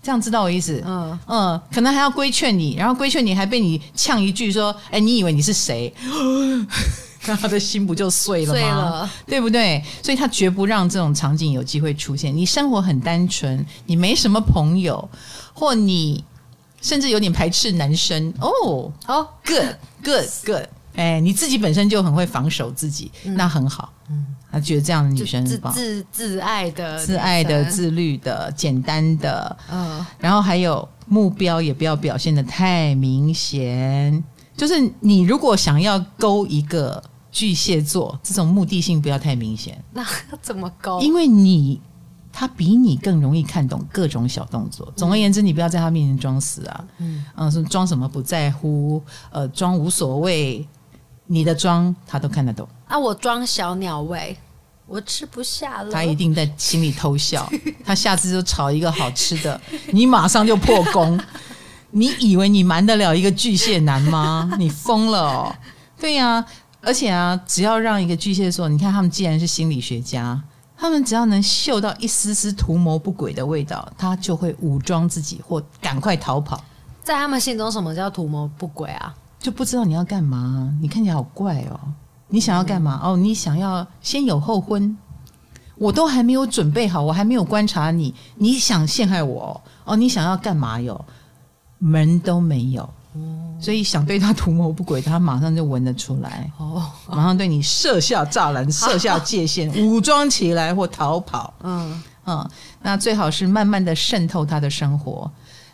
这样知道我意思？嗯嗯，可能还要规劝你，然后规劝你还被你呛一句说：“哎，你以为你是谁？” [GASPS] 那他的心不就碎了吗？碎了，对不对？所以他绝不让这种场景有机会出现。你生活很单纯，你没什么朋友，或你甚至有点排斥男生哦。好，good 哎，你自己本身就很会防守自己，嗯、那很好。嗯，他觉得这样的女生自，自自爱的、自爱的、自律的、简单的，嗯，然后还有目标也不要表现的太明显。就是你如果想要勾一个巨蟹座，这种目的性不要太明显。那怎么勾？因为你他比你更容易看懂各种小动作。总而言之，你不要在他面前装死啊，嗯，嗯，说装什么不在乎，呃，装无所谓，你的装他都看得懂。啊，我装小鸟胃，我吃不下了。他一定在心里偷笑。[LAUGHS] 他下次就炒一个好吃的，你马上就破功。[LAUGHS] 你以为你瞒得了一个巨蟹男吗？你疯了哦！对呀、啊，而且啊，只要让一个巨蟹座，你看他们既然是心理学家，他们只要能嗅到一丝丝图谋不轨的味道，他就会武装自己或赶快逃跑。在他们心中，什么叫图谋不轨啊？就不知道你要干嘛，你看起来好怪哦。你想要干嘛？哦，你想要先有后婚，我都还没有准备好，我还没有观察你，你想陷害我哦？你想要干嘛哟？门都没有，所以想对他图谋不轨，他马上就闻得出来，哦，马上对你设下栅栏、设下界限，[LAUGHS] 武装起来或逃跑。嗯嗯，那最好是慢慢的渗透他的生活，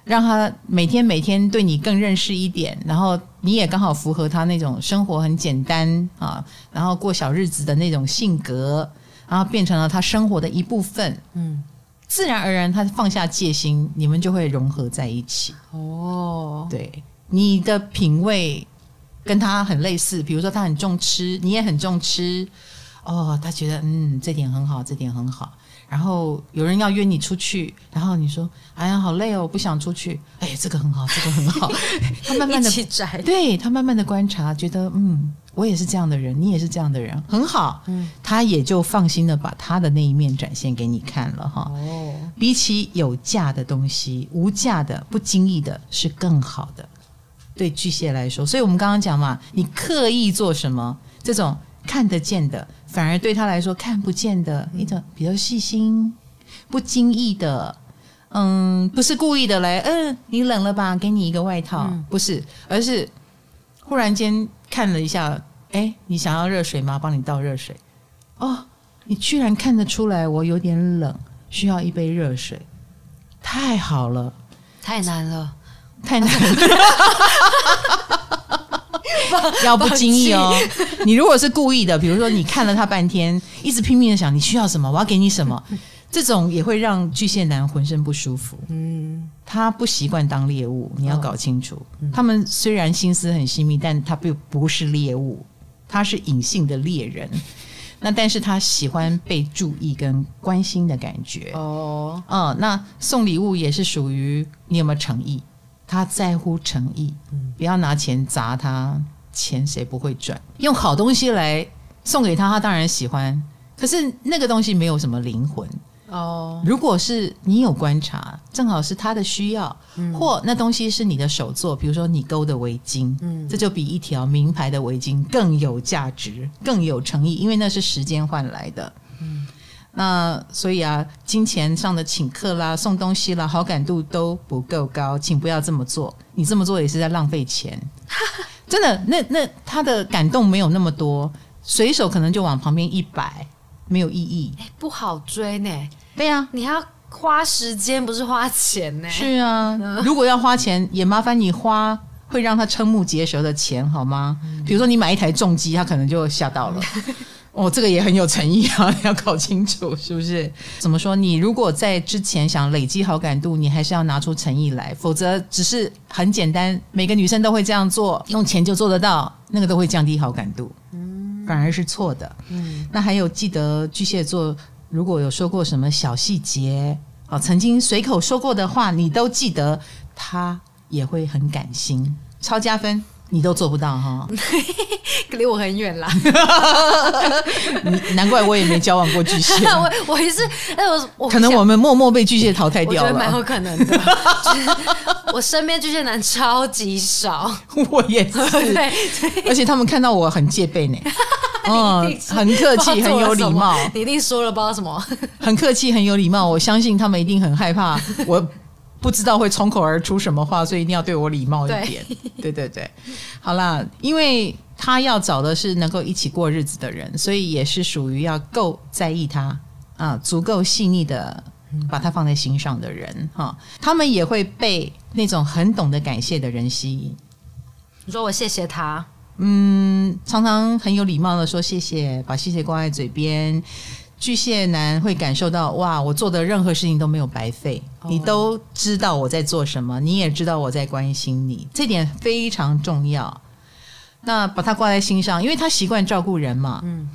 让他每天每天对你更认识一点，然后你也刚好符合他那种生活很简单啊，然后过小日子的那种性格，然后变成了他生活的一部分。嗯。自然而然，他放下戒心，你们就会融合在一起。哦，对，你的品味跟他很类似，比如说他很重吃，你也很重吃。哦，他觉得嗯，这点很好，这点很好。然后有人要约你出去，然后你说：“哎呀，好累哦，我不想出去。”哎，这个很好，这个很好。[LAUGHS] 他慢慢的，对，他慢慢的观察，觉得嗯，我也是这样的人，你也是这样的人，很好。嗯，他也就放心的把他的那一面展现给你看了哈。哦，比起有价的东西，无价的、不经意的是更好的。对巨蟹来说，所以我们刚刚讲嘛，你刻意做什么，这种看得见的。反而对他来说看不见的一种比较细心、不经意的，嗯，不是故意的来，嗯，你冷了吧？给你一个外套，嗯、不是，而是忽然间看了一下，哎，你想要热水吗？帮你倒热水。哦，你居然看得出来我有点冷，需要一杯热水，太好了，太难了，太难了。[LAUGHS] 要不经意哦，你如果是故意的，比如说你看了他半天，一直拼命的想你需要什么，我要给你什么，[LAUGHS] 这种也会让巨蟹男浑身不舒服。嗯，他不习惯当猎物，你要搞清楚。他们虽然心思很细密，但他并不是猎物，他是隐性的猎人。那但是他喜欢被注意跟关心的感觉。哦，嗯，那送礼物也是属于你有没有诚意。他在乎诚意，不要拿钱砸他，钱谁不会赚？用好东西来送给他，他当然喜欢。可是那个东西没有什么灵魂哦。如果是你有观察，正好是他的需要，嗯、或那东西是你的手作，比如说你勾的围巾，嗯，这就比一条名牌的围巾更有价值，更有诚意，因为那是时间换来的。那所以啊，金钱上的请客啦、送东西啦，好感度都不够高，请不要这么做。你这么做也是在浪费钱，[LAUGHS] 真的。那那他的感动没有那么多，随手可能就往旁边一摆，没有意义，不好追呢。对呀、啊，你还要花时间，不是花钱呢。是啊，如果要花钱，也麻烦你花会让他瞠目结舌的钱好吗？比如说你买一台重机，他可能就吓到了。[LAUGHS] 哦，这个也很有诚意啊，[LAUGHS] 要搞清楚是不是？怎么说？你如果在之前想累积好感度，你还是要拿出诚意来，否则只是很简单，每个女生都会这样做，用钱就做得到，那个都会降低好感度，嗯，反而是错的。嗯，那还有记得巨蟹座如果有说过什么小细节，哦，曾经随口说过的话，你都记得，他也会很感心，超加分。你都做不到哈，[LAUGHS] 离我很远啦。[LAUGHS] 难怪我也没交往过巨蟹。[LAUGHS] 我我也是，哎，我我可能我们默默被巨蟹淘汰掉了。我觉得蛮有可能的。我身边巨蟹男超级少，我也是。对，而且他们看到我很戒备呢。嗯，很客气，很有礼貌。你一定说了不知道什么。很客气，很有礼貌。我相信他们一定很害怕我。不知道会从口而出什么话，所以一定要对我礼貌一点。[LAUGHS] 对，对对对，好啦，因为他要找的是能够一起过日子的人，所以也是属于要够在意他啊，足够细腻的把他放在心上的人哈。他们也会被那种很懂得感谢的人吸引。你说我谢谢他，嗯，常常很有礼貌的说谢谢，把谢谢挂在嘴边。巨蟹男会感受到哇，我做的任何事情都没有白费，你都知道我在做什么，你也知道我在关心你，这点非常重要。那把他挂在心上，因为他习惯照顾人嘛，嗯，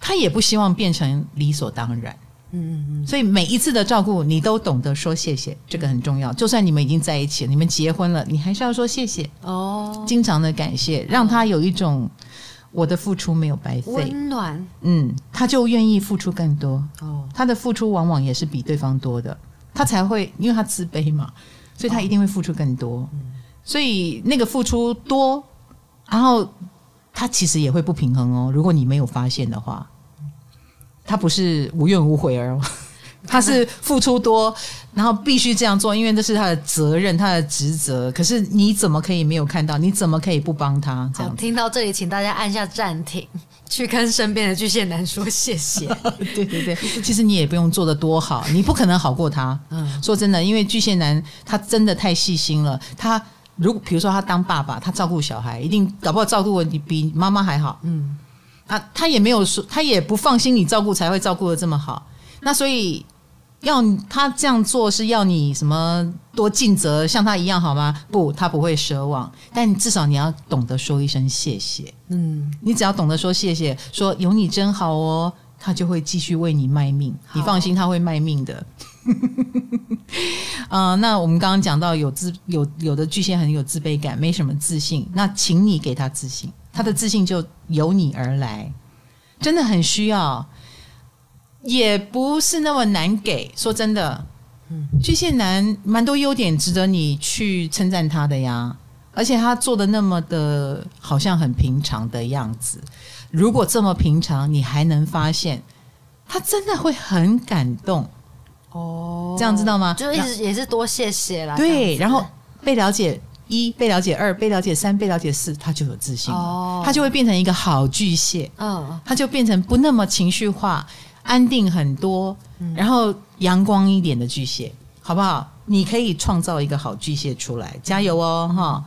他也不希望变成理所当然，嗯嗯嗯，所以每一次的照顾，你都懂得说谢谢，这个很重要。就算你们已经在一起了，你们结婚了，你还是要说谢谢哦，经常的感谢，让他有一种。我的付出没有白费，温暖，嗯，他就愿意付出更多。哦，他的付出往往也是比对方多的，他才会，因为他自卑嘛，所以他一定会付出更多。哦，所以那个付出多，然后他其实也会不平衡哦。如果你没有发现的话，他不是无怨无悔而。他是付出多，然后必须这样做，因为这是他的责任，他的职责。可是你怎么可以没有看到？你怎么可以不帮他？这样听到这里，请大家按下暂停，[LAUGHS] 去跟身边的巨蟹男说谢谢。[LAUGHS] 对对对，其实你也不用做的多好，你不可能好过他。嗯，说真的，因为巨蟹男他真的太细心了。他如果比如说他当爸爸，他照顾小孩，一定搞不好照顾你比妈妈还好。嗯，啊，他也没有说，他也不放心你照顾，才会照顾的这么好。那所以。要他这样做是要你什么多尽责，像他一样好吗？不，他不会奢望，但至少你要懂得说一声谢谢。嗯，你只要懂得说谢谢，说有你真好哦，他就会继续为你卖命。你放心，他会卖命的。啊、[LAUGHS] 呃，那我们刚刚讲到有自有有的巨蟹很有自卑感，没什么自信，那请你给他自信，他的自信就由你而来，真的很需要。也不是那么难给，说真的，巨蟹男蛮多优点值得你去称赞他的呀，而且他做的那么的好像很平常的样子，如果这么平常，你还能发现，他真的会很感动。哦，这样知道吗？就一直也是多谢谢啦。对，然后被了解一，被了解二，被了解三，被了解四，他就有自信哦，他就会变成一个好巨蟹，嗯，他就变成不那么情绪化。安定很多，然后阳光一点的巨蟹，好不好？你可以创造一个好巨蟹出来，加油哦，哈！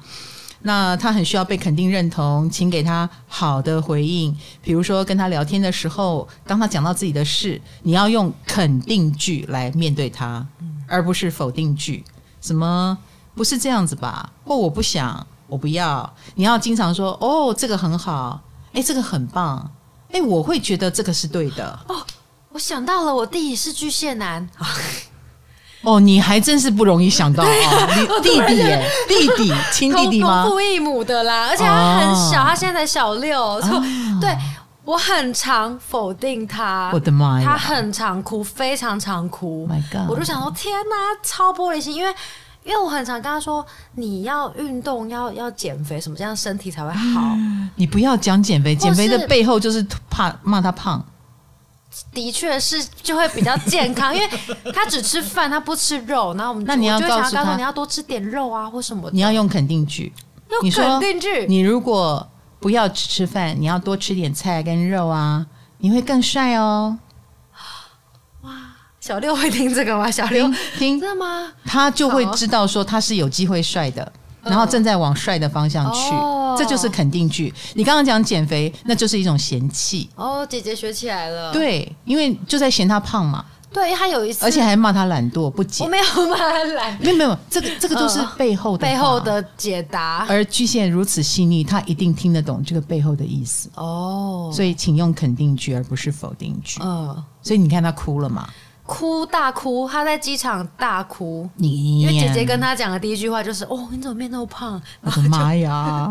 那他很需要被肯定认同，请给他好的回应。比如说跟他聊天的时候，当他讲到自己的事，你要用肯定句来面对他，而不是否定句。什么？不是这样子吧？或我不想，我不要。你要经常说：“哦，这个很好，哎，这个很棒，哎，我会觉得这个是对的。”哦。我想到了，我弟弟是巨蟹男。哦，你还真是不容易想到啊！你弟弟耶，弟弟 [LAUGHS] 亲弟弟吗？同父异母的啦，而且他很小，他现在才小六。对，我很常否定他。我的妈呀！他很常哭，非常常哭。My God！我就想说，天哪，超玻璃心。因为，因为我很常跟他说，你要运动，要要减肥，什么这样身体才会好。你不要讲减肥，减肥的背后就是怕骂他胖。的确是就会比较健康，因为他只吃饭，他不吃肉。然后我们那你要告诉他，你要多吃点肉啊，或什么。你要用肯定句，用肯定句。你如果不要只吃饭，你要多吃点菜跟肉啊，你会更帅哦。哇，小六会听这个吗？小六听，真的吗？他就会知道说他是有机会帅的。然后正在往帅的方向去，哦、这就是肯定句。你刚刚讲减肥，那就是一种嫌弃。哦，姐姐学起来了。对，因为就在嫌他胖嘛。对，他有一次，而且还骂他懒惰不减。我没有骂他懒，[LAUGHS] 没有没有，这个这个都是背后的、呃、背后的解答。而巨蟹如此细腻，他一定听得懂这个背后的意思。哦，所以请用肯定句而不是否定句。嗯、呃，所以你看他哭了嘛。哭大哭，他在机场大哭。你因为姐姐跟他讲的第一句话就是：“哦，你怎么变那么胖？”我的妈呀！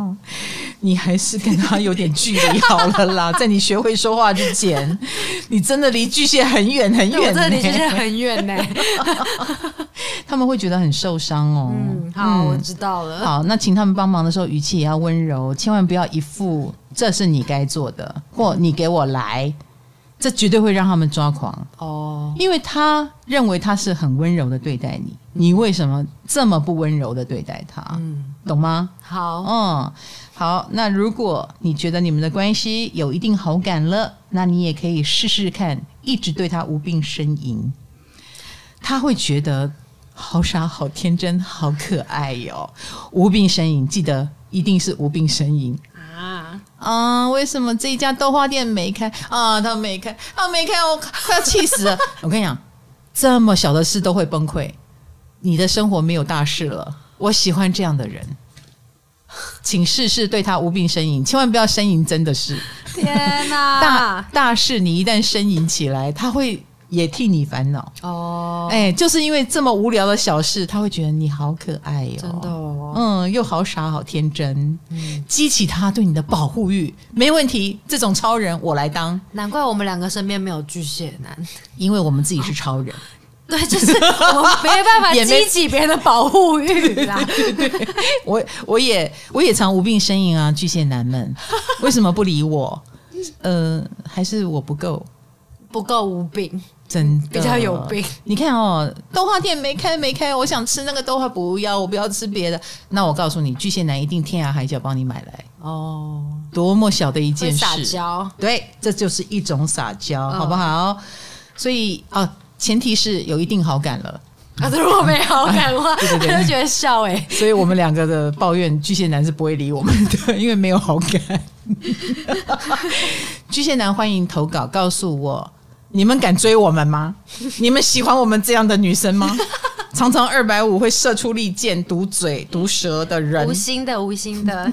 你还是跟他有点距离好了啦，[LAUGHS] 在你学会说话之前，你真的离巨蟹很远很远，我真的离巨蟹很远呢。[LAUGHS] 他们会觉得很受伤哦。嗯，好，我知道了。好，那请他们帮忙的时候，语气也要温柔，千万不要一副这是你该做的，或你给我来。这绝对会让他们抓狂哦，因为他认为他是很温柔的对待你，你为什么这么不温柔的对待他？嗯，懂吗？好，嗯，好。那如果你觉得你们的关系有一定好感了，那你也可以试试看，一直对他无病呻吟，他会觉得好傻、好天真、好可爱哟、哦。无病呻吟，记得一定是无病呻吟。啊啊！为什么这一家豆花店没开啊？他没开，他没开，我快要气死了！[LAUGHS] 我跟你讲，这么小的事都会崩溃，你的生活没有大事了。我喜欢这样的人，请事事对他无病呻吟，千万不要呻吟真的是。天哪！大大事你一旦呻吟起来，他会。也替你烦恼。哦，哎，就是因为这么无聊的小事，他会觉得你好可爱哟、哦，真的哦，嗯，又好傻好天真，嗯，激起他对你的保护欲，没问题，这种超人我来当。难怪我们两个身边没有巨蟹男，因为我们自己是超人，[LAUGHS] 对，就是我没办法 [LAUGHS] 激起别人的保护欲啦。对对对，我我也我也常无病呻吟啊，巨蟹男们。为什么不理我？呃，还是我不够。不够无病。真的比较有病，你看哦，豆花店没开没开，我想吃那个豆花，不要，我不要吃别的。那我告诉你，巨蟹男一定天涯海角帮你买来哦，多么小的一件事，撒娇，对，这就是一种撒娇，哦、好不好？所以啊，前提是有一定好感了。啊，如果没好感的话，[LAUGHS] 就觉得笑哎。所以我们两个的抱怨，巨蟹男是不会理我们的，因为没有好感。[LAUGHS] 巨蟹男欢迎投稿，告诉我。你们敢追我们吗？[LAUGHS] 你们喜欢我们这样的女生吗？常常二百五会射出利箭、毒嘴、毒舌的人，无心的，无心的。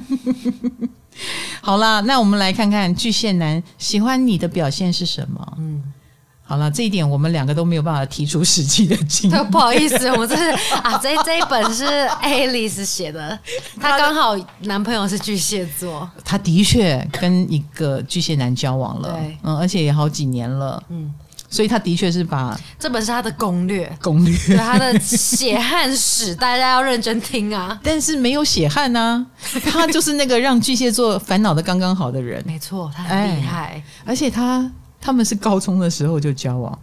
[LAUGHS] 好了，那我们来看看巨蟹男喜欢你的表现是什么？嗯。好了，这一点我们两个都没有办法提出实际的经验。[LAUGHS] 不好意思，我们这是啊，这这一本是 Alice 写的，她刚好男朋友是巨蟹座，她的确跟一个巨蟹男交往了，嗯，而且也好几年了，嗯，所以她的确是把这本是她的攻略，攻略，对，她的血汗史，[LAUGHS] 大家要认真听啊。但是没有血汗呐、啊，他就是那个让巨蟹座烦恼的刚刚好的人，没错，他很厉害，哎、而且他。他们是高中的时候就交往，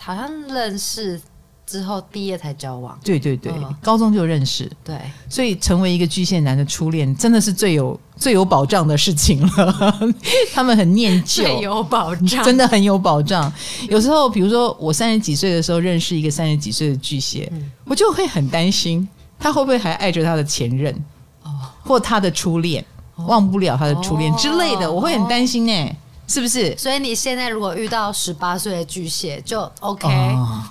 好像认识之后毕业才交往。对对对，嗯、高中就认识。对，所以成为一个巨蟹男的初恋，真的是最有最有保障的事情了。[LAUGHS] 他们很念旧，最有保障，真的很有保障。有时候，比如说我三十几岁的时候认识一个三十几岁的巨蟹，嗯、我就会很担心他会不会还爱着他的前任，哦，或他的初恋，哦、忘不了他的初恋之类的，哦、我会很担心哎。是不是？所以你现在如果遇到十八岁的巨蟹，就 OK，哦，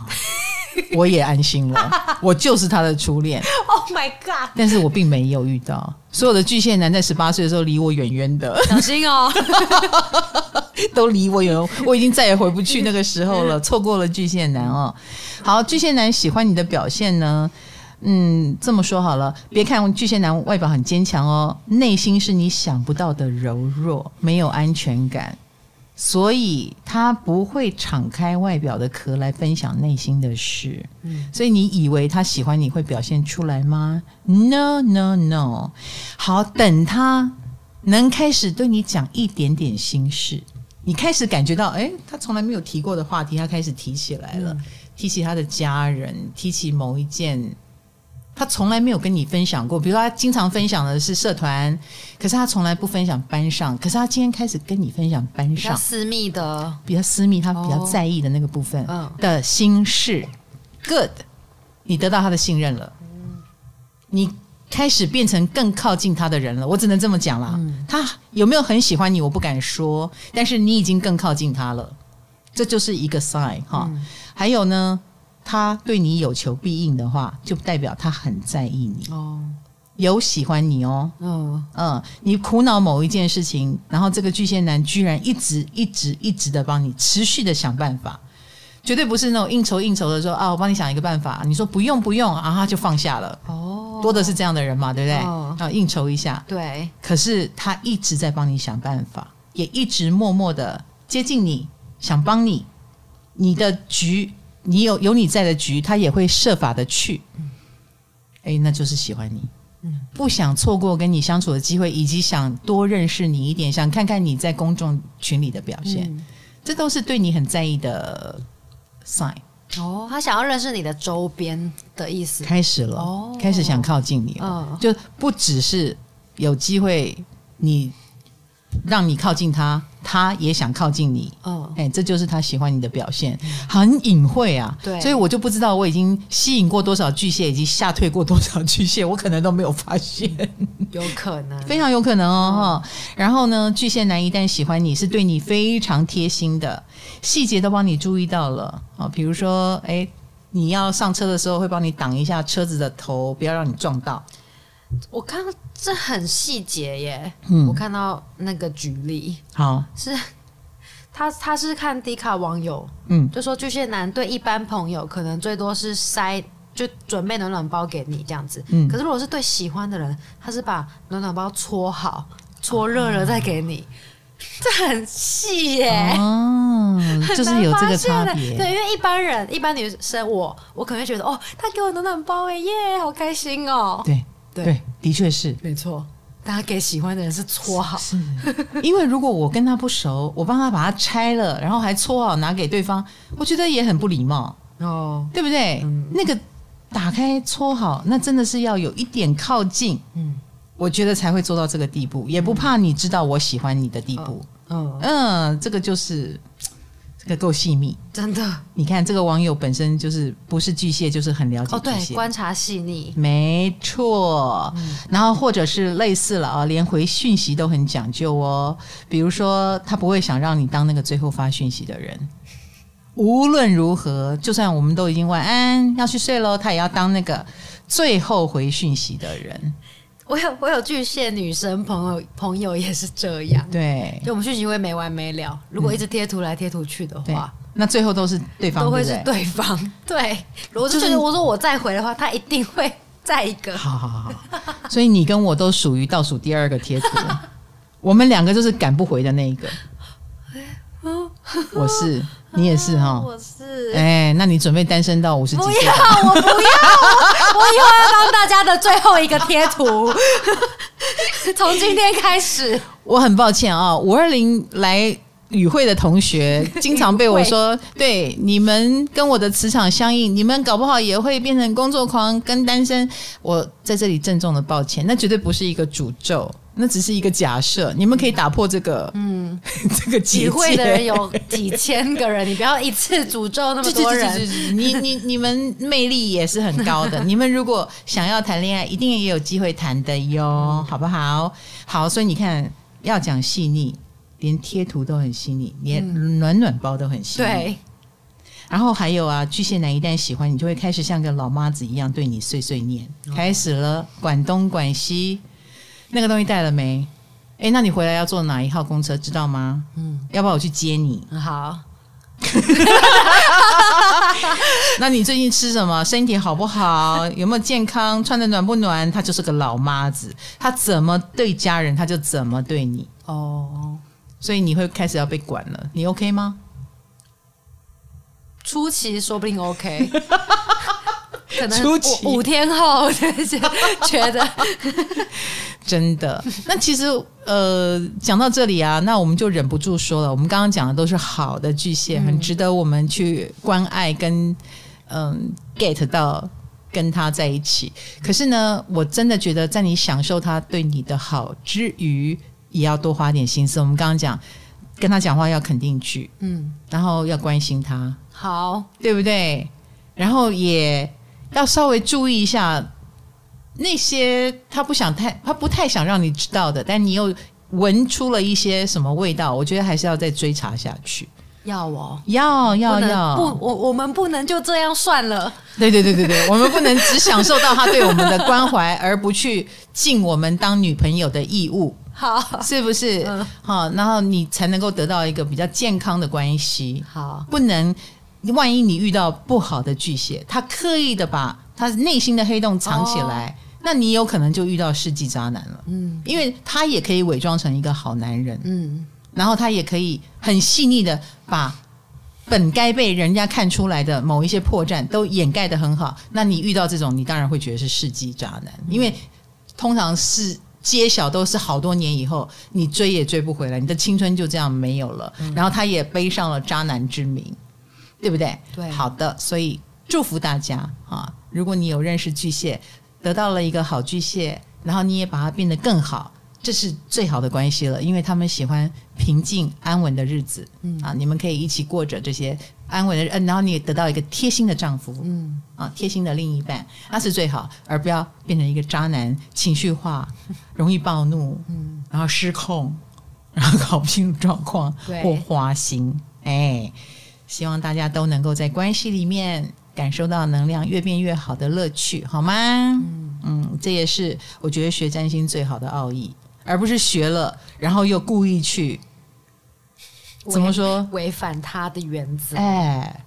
我也安心了。[LAUGHS] 我就是他的初恋。Oh my god！但是我并没有遇到所有的巨蟹男在十八岁的时候离我远远的，小心哦，[LAUGHS] 都离我远，我已经再也回不去那个时候了，[LAUGHS] 错过了巨蟹男哦。好，巨蟹男喜欢你的表现呢？嗯，这么说好了，别看巨蟹男外表很坚强哦，内心是你想不到的柔弱，没有安全感。所以他不会敞开外表的壳来分享内心的事，嗯，所以你以为他喜欢你会表现出来吗？No No No，好，等他能开始对你讲一点点心事，你开始感觉到，哎，他从来没有提过的话题，他开始提起来了，嗯，提起他的家人，提起某一件。他从来没有跟你分享过，比如说他经常分享的是社团，可是他从来不分享班上。可是他今天开始跟你分享班上私密的，比较私密，他比较在意的那个部分的心事。哦、Good，你得到他的信任了，嗯、你开始变成更靠近他的人了。我只能这么讲啦。嗯、他有没有很喜欢你？我不敢说，但是你已经更靠近他了，这就是一个 sign 哈。嗯、还有呢？他对你有求必应的话，就代表他很在意你。哦，有喜欢你哦，嗯。嗯，你苦恼某一件事情，然后这个巨蟹男居然一直一直一直的帮你持续的想办法，绝对不是那种应酬应酬的说啊，我帮你想一个办法，你说不用不用，啊他就放下了。哦，多的是这样的人嘛，对不对？哦，啊，应酬一下，对，可是他一直在帮你想办法，也一直默默的接近你，想帮你，你的局。你有有你在的局，他也会设法的去，哎，那就是喜欢你，不想错过跟你相处的机会，以及想多认识你一点，想看看你在公众群里的表现，这都是对你很在意的 sign。哦，他想要认识你的周边的意思，开始了，哦、开始想靠近你了，嗯、就不只是有机会你让你靠近他，他也想靠近你，嗯，哎，这就是他喜欢你的表现，很隐晦啊，对，所以我就不知道我已经吸引过多少巨蟹，以及吓退过多少巨蟹，我可能都没有发现，有可能，非常有可能哦，嗯、然后呢，巨蟹男一旦喜欢你是对你非常贴心的。细节都帮你注意到了。啊，比如说，哎，你要上车的时候会帮你挡一下车子的头，不要让你撞到。我看到这很细节耶，嗯，我看到那个举例，好，是他他是看迪卡网友，嗯，就说巨蟹男对一般朋友可能最多是塞就准备暖暖包给你这样子，嗯，可是如果是对喜欢的人，他是把暖暖包搓好，搓热了再给你。哦这很细耶，哦，就是有这个差别。对，因为一般人，一般女生，我我可能会觉得，哦，他给我暖暖包，哎耶，好开心哦。对对，的确是。没错。大家给喜欢的人是搓好，是 [LAUGHS] 因为如果我跟他不熟，我帮他把它拆了，然后还搓好拿给对方，我觉得也很不礼貌。哦，对不对？嗯、那个打开搓好，那真的是要有一点靠近，嗯。我觉得才会做到这个地步，也不怕你知道我喜欢你的地步。嗯嗯，这个就是这个够细腻，真的。你看这个网友本身就是不是巨蟹，就是很了解哦，对，观察细腻，没错。嗯，然后或者是类似了啊，连回讯息都很讲究哦。比如说，他不会想让你当那个最后发讯息的人。无论如何，就算我们都已经晚安要去睡喽，他也要当那个最后回讯息的人。我有我有巨蟹女生朋友朋友也是这样，对，就我们讯息会没完没了，如果一直贴图来贴图去的话，那最后都是对方都会是对方，[LAUGHS] 对。如果就是我说我再回的话，他一定会再一个。好好好，[LAUGHS] 所以你跟我都属于倒数第二个贴图，[LAUGHS] 我们两个就是赶不回的那一个。我是。你也是哈，我是哎，那你准备单身到五十几岁？不要，我不要，我我以后要当大家的最后一个贴图。从今天开始，我很抱歉啊，五二零来与会的同学 [LAUGHS] 经常被我说，对你们跟我的磁场相应，你们搞不好也会变成工作狂跟单身。我在这里郑重的抱歉，那绝对不是一个诅咒。那只是一个假设，你们可以打破这个，嗯，[LAUGHS] 这个机会的人有几千个人，你不要一次诅咒那么多人。你你你们魅力也是很高的，你们如果想要谈恋爱，一定也有机会谈的哟，好不好？好，所以你看，要讲细腻，连贴图都很细腻，连暖暖包都很细腻。对。然后还有啊，巨蟹男一旦喜欢你，就会开始像个老妈子一样对你碎碎念，开始了，管东管西。那个东西带了没？哎，那你回来要坐哪一号公车？知道吗？嗯，要不要我去接你？好。[LAUGHS] 那你最近吃什么？身体好不好？有没有健康？穿的暖不暖？他就是个老妈子，他怎么对家人，他就怎么对你。哦，所以你会开始要被管了。你 OK 吗？初期说不定 OK。可能五五天后就是觉得 [LAUGHS] 真的。那其实呃，讲到这里啊，那我们就忍不住说了，我们刚刚讲的都是好的巨蟹，很值得我们去关爱跟嗯 get 到跟他在一起。可是呢，我真的觉得在你享受他对你的好之余，也要多花点心思。我们刚刚讲跟他讲话要肯定句，嗯，然后要关心他，好，对不对？然后也。要稍微注意一下那些他不想太，他不太想让你知道的，但你又闻出了一些什么味道，我觉得还是要再追查下去。要哦，要要要，不，我我们不能就这样算了。对对对对对，我们不能只享受到他对我们的关怀，而不去尽我们当女朋友的义务。好，是不是？嗯，好，然后你才能够得到一个比较健康的关系。好，不能。万一你遇到不好的巨蟹，他刻意的把他内心的黑洞藏起来，哦、那你有可能就遇到世纪渣男了。嗯，因为他也可以伪装成一个好男人，嗯，然后他也可以很细腻的把本该被人家看出来的某一些破绽都掩盖得很好。那你遇到这种，你当然会觉得是世纪渣男，因为通常是揭晓都是好多年以后，你追也追不回来，你的青春就这样没有了。嗯、然后他也背上了渣男之名，对不对？对，好的，所以祝福大家啊！如果你有认识巨蟹，得到了一个好巨蟹，然后你也把它变得更好。这是最好的关系了，因为他们喜欢平静安稳的日子，嗯啊，你们可以一起过着这些安稳的日子，然后你也得到一个贴心的丈夫，嗯啊，贴心的另一半，那是最好，而不要变成一个渣男，情绪化，[LAUGHS] 容易暴怒，嗯，然后失控，然后搞不清楚状况或花心，哎，希望大家都能够在关系里面感受到能量越变越好的乐趣，好吗？嗯嗯，这也是我觉得学占星最好的奥义。而不是学了，然后又故意去怎么说违反他的原则？哎，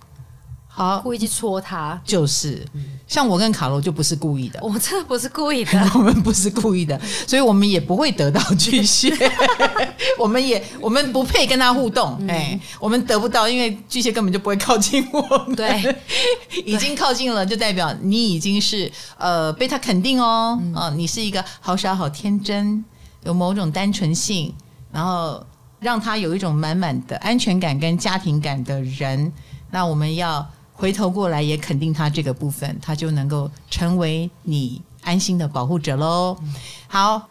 好，故意去戳他，就是、嗯、像我跟卡罗就不是故意的，我们真的不是故意的，[LAUGHS] 我们不是故意的，所以我们也不会得到巨蟹，[LAUGHS] 我们也我们不配跟他互动，嗯、哎，我们得不到，因为巨蟹根本就不会靠近我们，对，[LAUGHS] 已经靠近了，就代表你已经是呃被他肯定哦，嗯、哦，你是一个好傻好天真。有某种单纯性，然后让他有一种满满的安全感跟家庭感的人，那我们要回头过来也肯定他这个部分，他就能够成为你安心的保护者喽。好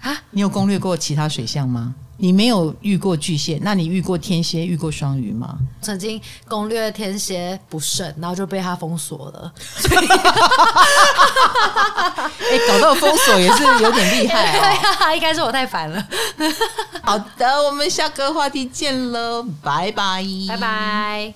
啊，你有攻略过其他水象吗？你没有遇过巨蟹，那你遇过天蝎、遇过双鱼吗？曾经攻略天蝎不慎，然后就被他封锁了。[LAUGHS] 哎，搞到封锁也是有点厉害 [LAUGHS] 啊、哦！应该是我太烦了。好的，我们下个话题见喽，拜拜，拜拜。